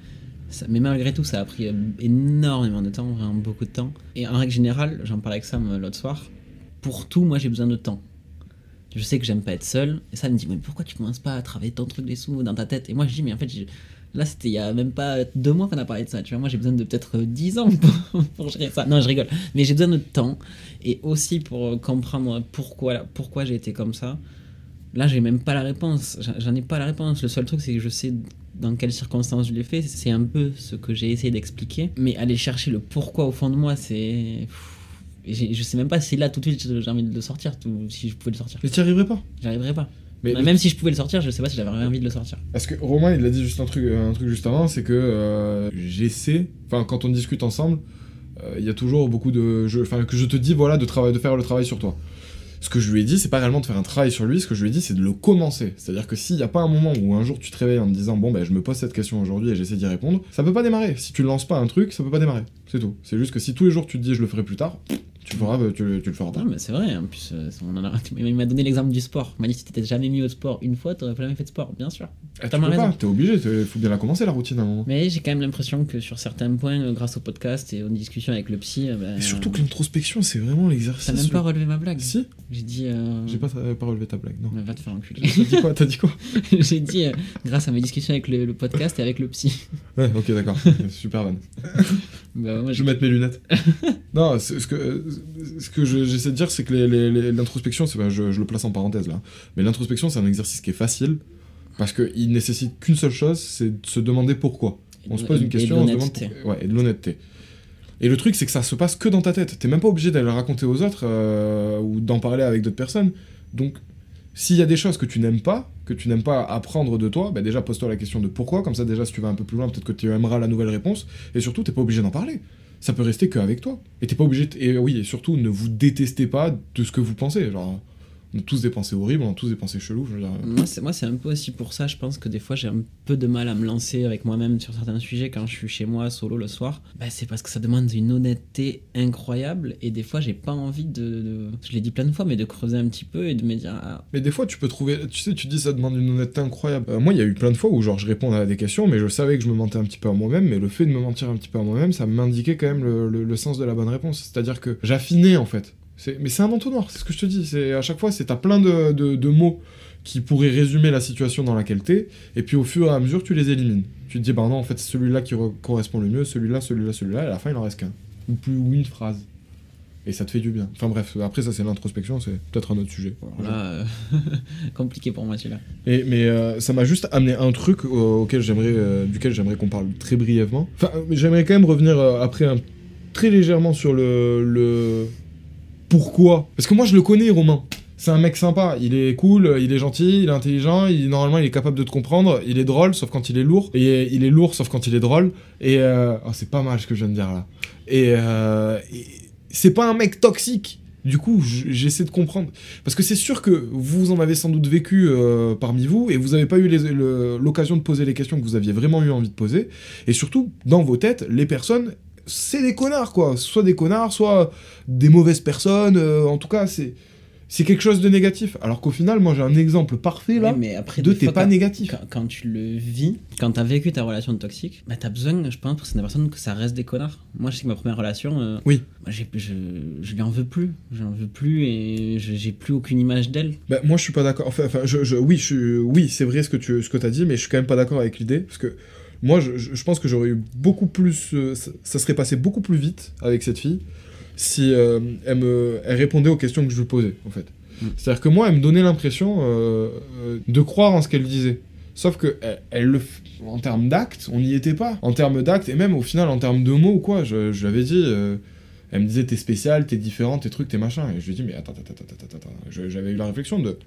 Mais malgré tout, ça a pris euh, énormément de temps, vraiment beaucoup de temps. Et en règle générale, j'en parlais avec Sam euh, l'autre soir, pour tout, moi j'ai besoin de temps. Je sais que j'aime pas être seul. Et ça me dit, mais pourquoi tu commences pas à travailler ton truc des sous dans ta tête? Et moi je dis, mais en fait, là c'était il y a même pas deux mois qu'on a parlé de ça. Tu vois, moi j'ai besoin de peut-être euh, 10 ans pour, *laughs* pour gérer ça. Non, je rigole. Mais j'ai besoin de temps. Et aussi pour euh, comprendre pourquoi, pourquoi j'ai été comme ça. Là, j'ai même pas la réponse. J'en- ai pas la réponse. Le seul truc, c'est que je sais dans quelles circonstances je l'ai fait. C'est un peu ce que j'ai essayé d'expliquer. Mais aller chercher le pourquoi au fond de moi, c'est. Je sais même pas si là, tout de suite, j'ai envie de le sortir. ou si je pouvais le sortir. Mais t'y arriverais pas? J'arriverais pas. Mais Ouais, Même si je pouvais le sortir, je sais pas si j'avais envie de le sortir. Parce que Romain, il a dit juste un truc, un truc juste avant, c'est que euh, j'essaie, enfin quand on discute ensemble, euh, il y a toujours beaucoup de, enfin que je te dis voilà de travail, de faire le travail sur toi. Ce que je lui ai dit, c'est pas réellement de faire un travail sur lui, ce que je lui ai dit, c'est de le commencer. C'est-à-dire que s'il n'y a pas un moment où un jour tu te réveilles en te disant, bon, ben je me pose cette question aujourd'hui et j'essaie d'y répondre, ça peut pas démarrer. Si tu lances pas un truc, ça peut pas démarrer. C'est tout. C'est juste que si tous les jours tu te dis, je le ferai plus tard, tu, feras, tu, tu le feras pas. Non, mais c'est vrai, en plus, euh, on en a... il m'a donné l'exemple du sport. Il m'a dit si t'étais jamais mis au sport une fois, t'aurais jamais fait de sport, bien sûr. Eh, tu peux raison. pas, t'es obligé, il faut bien la commencer la routine à un moment. Mais j'ai quand même l'impression que sur certains points, euh, grâce au podcast et aux discussions avec le psy, Et surtout que l'introspection, c'est vraiment l'exercice. T'as même pas relevé ma blague. Si J'ai dit. euh, J'ai pas, pas relevé ta blague, non. Va te faire enculer. T'as dit quoi T'as dit quoi *laughs* j'ai dit, euh, grâce à mes discussions avec le, le podcast et avec le psy. Ouais, ok, d'accord. *laughs* Super van. Bah, Je vais mettre mes lunettes. *laughs* non, ce que, euh, ce que je- j'essaie de dire, c'est que l'introspection, je, je le place en parenthèse là, mais l'introspection, c'est un exercice qui est facile parce qu'il nécessite qu'une seule chose, c'est de se demander pourquoi. On se pose une question, on se demande pourquoi. Ouais, et de l'honnêteté. Et le truc, c'est que ça se passe que dans ta tête. T'es même pas obligé d'aller le raconter aux autres euh, ou d'en parler avec d'autres personnes. Donc, s'il y a des choses que tu n'aimes pas, que tu n'aimes pas apprendre de toi, bah déjà pose-toi la question de pourquoi. Comme ça, déjà, si tu vas un peu plus loin, peut-être que tu aimeras la nouvelle réponse. Et surtout, t'es pas obligé d'en parler. Ça peut rester qu'avec toi. Et t'es pas obligé. Et oui, et surtout, ne vous détestez pas de ce que vous pensez. Genre, on a tous des pensées horribles, on a tous des pensées cheloues. Je veux dire, Moi, c'est, moi, c'est un peu aussi pour ça, je pense que des fois, j'ai un peu de mal à me lancer avec moi-même sur certains sujets quand je suis chez moi, solo le soir. Bah, c'est parce que ça demande une honnêteté incroyable et des fois, j'ai pas envie de, de- Je l'ai dit plein de fois, mais de creuser un petit peu et de me dire. ah, Mais des fois, tu peux trouver. Tu sais, tu dis ça demande une honnêteté incroyable. Euh, moi, il y a eu plein de fois où, genre, je répondais à des questions, mais je savais que je me mentais un petit peu à moi-même. Mais le fait de me mentir un petit peu à moi-même, ça m'indiquait quand même le, le- le sens de la bonne réponse. C'est-à-dire que j'affinais, en fait. Mais c'est un entonnoir, c'est ce que je te dis. C'est à chaque fois, c'est t'as plein de, de- de mots qui pourraient résumer la situation dans laquelle t'es, et puis au fur et à mesure, tu les élimines. Tu te dis, bah non, en fait, c'est celui-là qui re- correspond le mieux, celui-là, celui-là, celui-là, et à la fin, il en reste qu'un. Ou plus, ou une phrase. Et ça te fait du bien. Enfin bref, après, ça, c'est l'introspection, c'est peut-être un autre sujet. voilà, euh, *laughs* compliqué pour moi celui-là. Mais euh, ça m'a juste amené un truc au- auquel j'aimerais, euh, duquel j'aimerais qu'on parle très brièvement. Enfin, j'aimerais quand même revenir euh, après un- très légèrement sur le, le pourquoi? Parce que moi, je le connais, Romain. C'est un mec sympa, il est cool, il est gentil, il est intelligent, il, normalement il est capable de te comprendre, il est drôle sauf quand il est lourd, et il est lourd sauf quand il est drôle, et euh, oh, c'est pas mal ce que je viens de dire là. Et, euh, c'est pas un mec toxique, du coup j'essaie de comprendre, parce que c'est sûr que vous en avez sans doute vécu euh, parmi vous, et vous avez pas eu l'occasion de poser les questions que vous aviez vraiment eu envie de poser, et surtout dans vos têtes, les personnes, c'est des connards quoi, soit des connards, soit des mauvaises personnes, euh, en tout cas c'est c'est quelque chose de négatif. Alors qu'au final, moi j'ai un exemple parfait là mais après, de t'es pas quand- négatif. Quand, quand tu le vis, quand t'as vécu ta relation toxique, bah t'as besoin, je pense, pour certaines personnes, que ça reste des connards. Moi, je sais que ma première relation, euh, Oui. je, je lui en veux plus. J'en veux plus et je- j'ai plus aucune image d'elle. Bah, moi je suis pas d'accord. Enfin, enfin, je, je- oui, je, oui, c'est vrai ce que tu ce que as dit, mais je suis quand même pas d'accord avec l'idée parce que moi je, pense que j'aurais eu beaucoup plus, euh, ça, ça serait passé beaucoup plus vite avec cette fille si euh, elle me elle répondait aux questions que je lui posais en fait. Mm. C'est-à-dire que moi elle me donnait l'impression euh, de croire en ce qu'elle disait. Sauf que elle, elle le en termes d'actes, on n'y était pas. En termes d'actes et même au final en termes de mots ou quoi, je, je lui avais dit. elle me disait t'es spécial, t'es différent, t'es trucs, t'es machin. Et je lui ai dit mais attends, attends, attends, attends, attends. J'avais eu la réflexion de.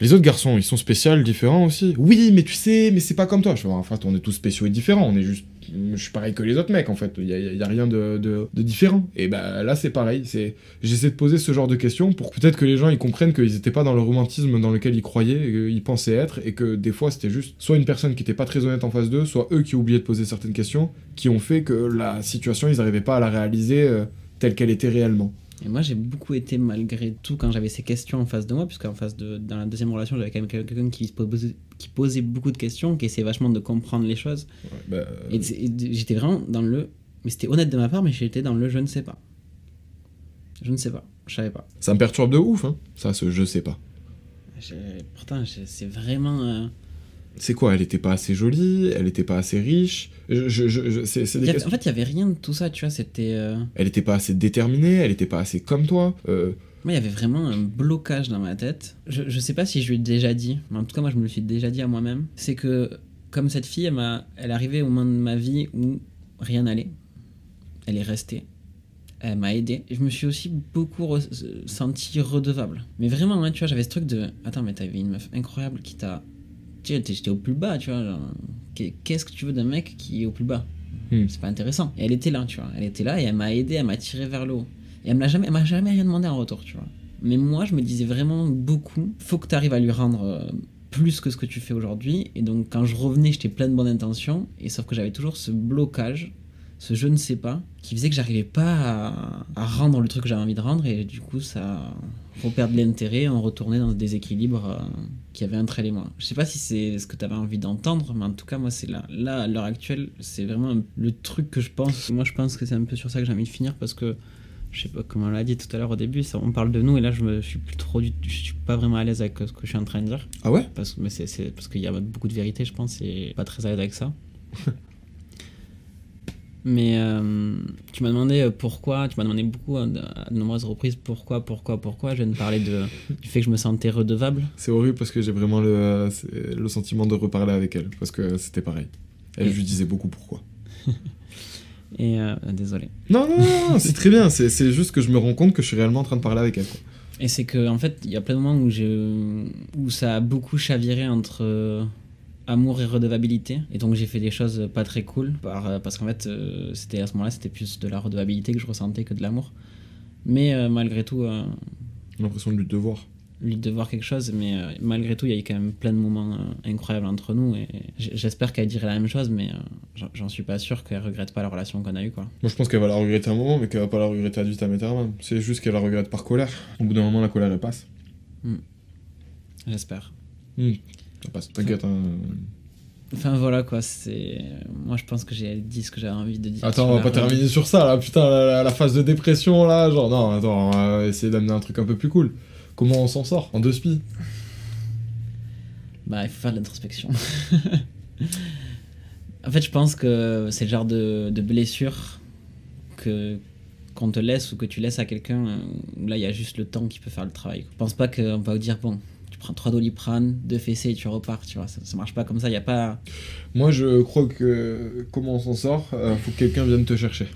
Les autres garçons, ils sont spéciaux, différents aussi. Oui, mais tu sais, mais c'est pas comme toi. Je fais, en fait, on est tous spéciaux et différents. On est juste. Je suis pareil que les autres mecs, en fait. Il y a, y a rien de, différent. Et bah là, c'est pareil. C'est, j'essaie de poser ce genre de questions pour peut-être que les gens ils comprennent qu'ils étaient pas dans le romantisme dans lequel ils croyaient, qu'ils pensaient être, et que des fois c'était juste soit une personne qui était pas très honnête en face d'eux, soit eux qui oubliaient de poser certaines questions, qui ont fait que la situation ils arrivaient pas à la réaliser euh, telle qu'elle était réellement. Et moi, j'ai beaucoup été, malgré tout, quand j'avais ces questions en face de moi, puisqu'en face de, dans la deuxième relation, j'avais quand même quelqu'un qui, posait, qui posait beaucoup de questions, qui essayait vachement de comprendre les choses. Ouais, bah, Et, c'est- et j'étais vraiment dans le. Mais c'était honnête de ma part, mais j'étais dans le je ne sais pas. Je ne sais pas, je savais pas. ça me perturbe de ouf, hein. Ça, ce je sais pas. J'ai- Pourtant, c'est vraiment. euh, C'est quoi Elle était pas assez jolie Elle était pas assez riche? Je, je- je- c'est des En fait, il y avait rien de tout ça, tu vois. C'était. euh, Elle était pas assez déterminée Elle était pas assez comme toi euh, Moi, il y avait vraiment un blocage dans ma tête. Je, je sais pas si je lui ai déjà dit, mais en tout cas, moi, je me le suis déjà dit à moi-même. C'est que, comme cette fille, elle, elle arrivait au moment de ma vie où rien n'allait. Elle est restée. Elle m'a aidé. Je me suis aussi beaucoup re- senti redevable. Mais vraiment, hein, tu vois, j'avais ce truc de. Attends, mais t'avais une meuf incroyable qui t'a. Tu sais, j'étais au plus bas, tu vois. genre, Qu'est-ce que tu veux d'un mec qui est au plus bas Hmm. C'est pas intéressant. Et elle était là, tu vois. Elle était là et elle m'a aidé, elle m'a tiré vers le haut. Et elle m'a jamais, elle m'a jamais rien demandé en retour, tu vois. Mais moi, je me disais vraiment beaucoup, faut que tu arrives à lui rendre euh, plus que ce que tu fais aujourd'hui. Et donc, quand je revenais, j'étais plein de bonnes intentions. Et sauf que j'avais toujours ce blocage, ce je ne sais pas, qui faisait que j'arrivais pas à, à rendre le truc que j'avais envie de rendre. Et du coup, ça reperdre l'intérêt, on retournait dans ce déséquilibre euh, qui avait entre elle et moi. Je sais pas si c'est ce que tu avais envie d'entendre, mais en tout cas, moi, c'est là, là, à l'heure actuelle, c'est vraiment le truc que je pense. Moi, je pense que c'est un peu sur ça que j'ai envie de finir parce que je sais pas comment on l'a dit tout à l'heure au début, ça, on parle de nous et là je me je suis plus trop du, je suis pas vraiment à l'aise avec ce que je suis en train de dire Ah ouais? Parce que c'est- parce qu'il y a beaucoup de vérité je pense et pas très à l'aise avec ça. *laughs* mais euh, tu m'as demandé euh, pourquoi, tu m'as demandé beaucoup hein, à de nombreuses reprises pourquoi, pourquoi, pourquoi. Je viens de parler de, du fait que je me sentais redevable. C'est horrible parce que j'ai vraiment le, le sentiment de reparler avec elle parce que c'était pareil. Elle, Et- je lui disais beaucoup pourquoi. *laughs* Et euh, désolé. Non, non, non, non, c'est très bien. C'est juste que je me rends compte que je suis réellement en train de parler avec elle. quoi. Et c'est que en fait, il y a plein de moments où, où ça a beaucoup chaviré entre amour et redevabilité. Et donc j'ai fait des choses pas très cool. Par, euh, parce qu'en fait, euh, c'était à ce moment-là, c'était plus de la redevabilité que je ressentais que de l'amour. Mais euh, malgré tout, euh, l'impression de lui devoir. lui de voir quelque chose. Mais euh, malgré tout, il y a eu quand même plein de moments incroyables entre nous. Et j'espère qu'elle dirait la même chose, mais j'en- suis pas sûr qu'elle regrette pas la relation qu'on a eue. Quoi. Moi, je pense qu'elle va la regretter un moment, mais qu'elle va pas la regretter ad vitam aeternam. C'est juste qu'elle la regrette par colère. Au bout d'un moment, la colère, elle passe. J'espère. Hmm, Ça passe, t'inquiète. hein. Enfin voilà quoi, c'est. Moi je pense que j'ai dit ce que j'avais envie de dire. Attends, on va pas terminer sur ça, là, putain, la, la- la phase de dépression, là, genre, non, attends, on va essayer d'amener un truc un peu plus cool. Comment on s'en sort En deux spies? Bah, il faut faire de l'introspection. *laughs* en fait, je pense que c'est le genre de, de blessure que qu'on te laisse ou que tu laisses à quelqu'un euh, là il y a juste le temps qui peut faire le travail. Je pense pas qu'on va vous dire bon, tu prends trois doliprane, deux fessées et tu repars, tu vois. Ça, ça marche pas comme ça, il y a pas. Moi, je crois que comment on s'en sort euh, Faut que quelqu'un vienne te chercher.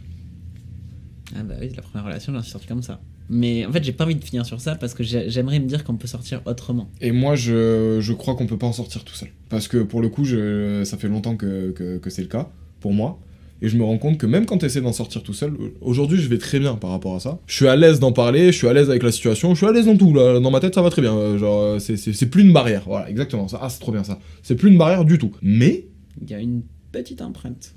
Ah bah oui, la première relation, j'en suis sorti comme ça. Mais en fait, j'ai pas envie de finir sur ça parce que j'ai- j'aimerais me dire qu'on peut sortir autrement. Et moi, je, je crois qu'on peut pas en sortir tout seul. Parce que pour le coup, je, ça fait longtemps que, que, que c'est le cas, pour moi. Et je me rends compte que même quand tu essaies d'en sortir tout seul, aujourd'hui je vais très bien par rapport à ça. Je suis à l'aise d'en parler, je suis à l'aise avec la situation, je suis à l'aise dans tout. Là. Dans ma tête, ça va très bien. Euh, Genre, euh, c'est- c'est c'est plus une barrière. Voilà, exactement. Ça. Ah, c'est trop bien ça. C'est plus une barrière du tout. Mais Il y a une petite empreinte.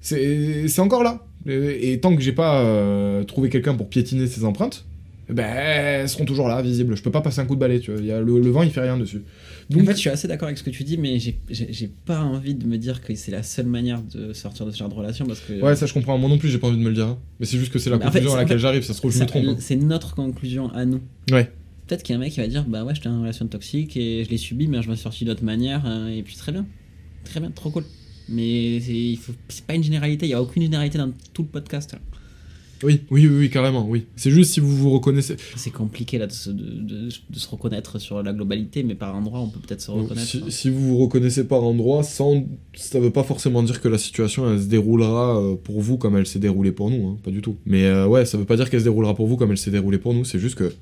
c'est c'est encore là. Et, tant que j'ai pas euh, trouvé quelqu'un pour piétiner ces empreintes, eh ben, elles seront toujours là, visibles. Je peux pas passer un coup de balai, tu vois. Y a le, le vent, il fait rien dessus. En Donc, fait, je suis assez d'accord avec ce que tu dis, mais j'ai- pas envie de me dire que c'est la seule manière de sortir de ce genre de relation parce que. Ouais, ça je comprends. Moi non plus, j'ai pas envie de me le dire. hein. Mais c'est juste que c'est la en fait, conclusion à en laquelle j'arrive. Ça se trouve, je me trompe. hein. C'est notre conclusion à nous. Ouais. Peut-être qu'il y a un mec qui va dire Bah ouais, j'étais en relation toxique et je l'ai subi, mais je me suis sorti d'autre manière, euh, et puis très bien. Très bien, trop cool. Mais c'est pas une généralité, il y a aucune généralité dans tout le podcast. là. Oui, oui, oui, oui, carrément, oui. C'est juste si vous vous reconnaissez. C'est compliqué là de se, de, de- de se reconnaître sur la globalité, mais par endroit, on peut peut-être se reconnaître. Si, hein. si vous vous reconnaissez par endroit, sans, ça veut pas forcément dire que la situation elle se déroulera euh, pour vous comme elle s'est déroulée pour nous, hein, pas du tout. Mais euh, ouais, ça veut pas dire qu'elle se déroulera pour vous comme elle s'est déroulée pour nous, c'est juste que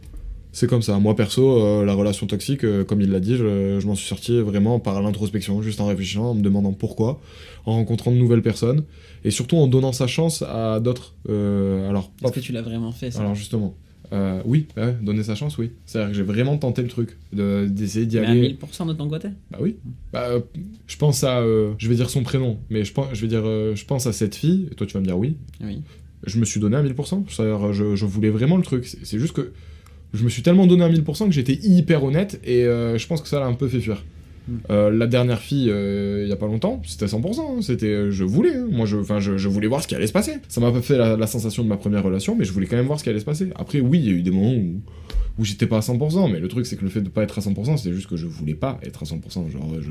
c'est comme ça. Moi perso, euh, la relation toxique, euh, comme il l'a dit, je, je m'en suis sorti vraiment par l'introspection, juste en réfléchissant, en me demandant pourquoi, en rencontrant de nouvelles personnes, et surtout en donnant sa chance à d'autres. euh, alors, Est-ce que tu l'as vraiment fait ça Alors justement, euh, oui, bah ouais, donner sa chance, oui. C'est-à-dire que j'ai vraiment tenté le truc, de- d'essayer d'y Mais à aller. 1000% de ton côté? Bah oui. Bah, je pense à, je vais dire son prénom, mais je pense, je vais dire, je pense à cette fille. Et toi, tu vas me dire oui. Oui. Je me suis donné à 1000%. C'est-à-dire, je, je voulais vraiment le truc. C'est c'est juste que je me suis tellement donné à 1000% que j'étais hyper honnête et euh, je pense que ça l'a un peu fait fuir. Mm. Euh, la dernière fille, euh, il y a pas longtemps, c'était 100%. hein. C'était, je voulais, hein. moi, je, enfin, je, je voulais voir ce qui allait se passer. Ça m'a pas fait la, la sensation de ma première relation, mais je voulais quand même voir ce qui allait se passer. Après, oui, il y a eu des moments où, où j'étais pas à 100%, mais le truc, c'est que le fait de pas être à 100%, c'était juste que je voulais pas être à 100%. Genre, je,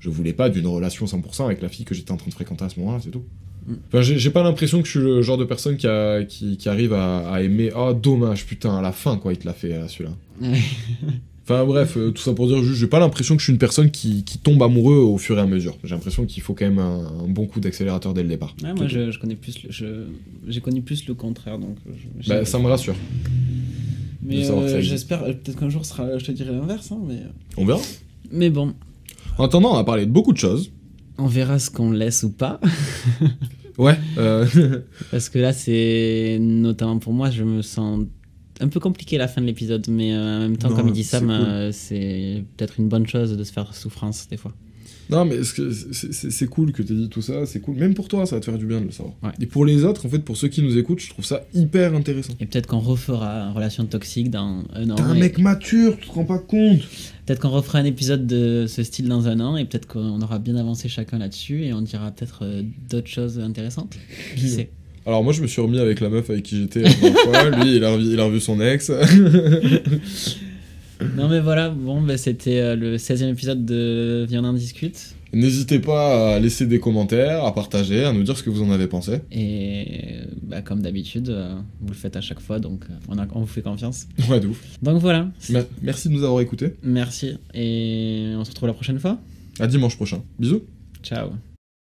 je voulais pas d'une relation 100% avec la fille que j'étais en train de fréquenter à ce moment-là, c'est tout. Mm. Enfin, j'ai pas l'impression que je suis le genre de personne qui, a, qui, qui arrive à, à aimer. Oh, dommage, putain, à la fin, quoi, il te l'a fait, euh, celui-là. Enfin bref, euh, tout ça pour dire juste, j'ai pas l'impression que je suis une personne qui, qui tombe amoureux au fur et à mesure. J'ai l'impression qu'il faut quand même un, un bon coup d'accélérateur dès le départ. Ouais, moi, je, je connais plus le, j'ai connu plus le contraire, donc. je- Bah, ça me rassure. Mais euh, j'espère, peut-être qu'un jour, sera, je te dirai l'inverse, hein, mais. On verra. Mais bon, En attendant, on a parlé de beaucoup de choses. on verra ce qu'on laisse ou pas. *laughs* Ouais. euh, *laughs* Parce que là, c'est notamment pour moi, je me sens un peu compliqué la fin de l'épisode, mais euh, en même temps, Non, comme il dit c'est Sam, cool. euh, c'est peut-être une bonne chose de se faire souffrance des fois. Non, mais c'est cool que tu dit tout ça, c'est cool. Même pour toi, ça va te faire du bien de le savoir. Ouais. Et pour les autres, en fait, pour ceux qui nous écoutent, je trouve ça hyper intéressant. Et peut-être qu'on refera Relation toxique dans un an. T'es un et- mec mature, tu te rends pas compte Peut-être qu'on refera un épisode de ce style dans un an et peut-être qu'on aura bien avancé chacun là-dessus et on dira peut-être euh, d'autres choses intéressantes. Qui sait? Alors moi, je me suis remis avec la meuf avec qui j'étais la dernière fois. *laughs* Lui, il a, revu, il a revu son ex. Non mais voilà, bon, bah, c'était euh, le 16e épisode de Viens en discute. N'hésitez pas à laisser des commentaires, à partager, à nous dire ce que vous en avez pensé. Et bah, comme d'habitude, euh, vous le faites à chaque fois, donc euh, on, a- on vous fait confiance. *laughs* Ouais, de ouf. Donc voilà, Mer- Merci de nous avoir écoutés. merci et on se retrouve la prochaine fois. À dimanche prochain. Bisous. Ciao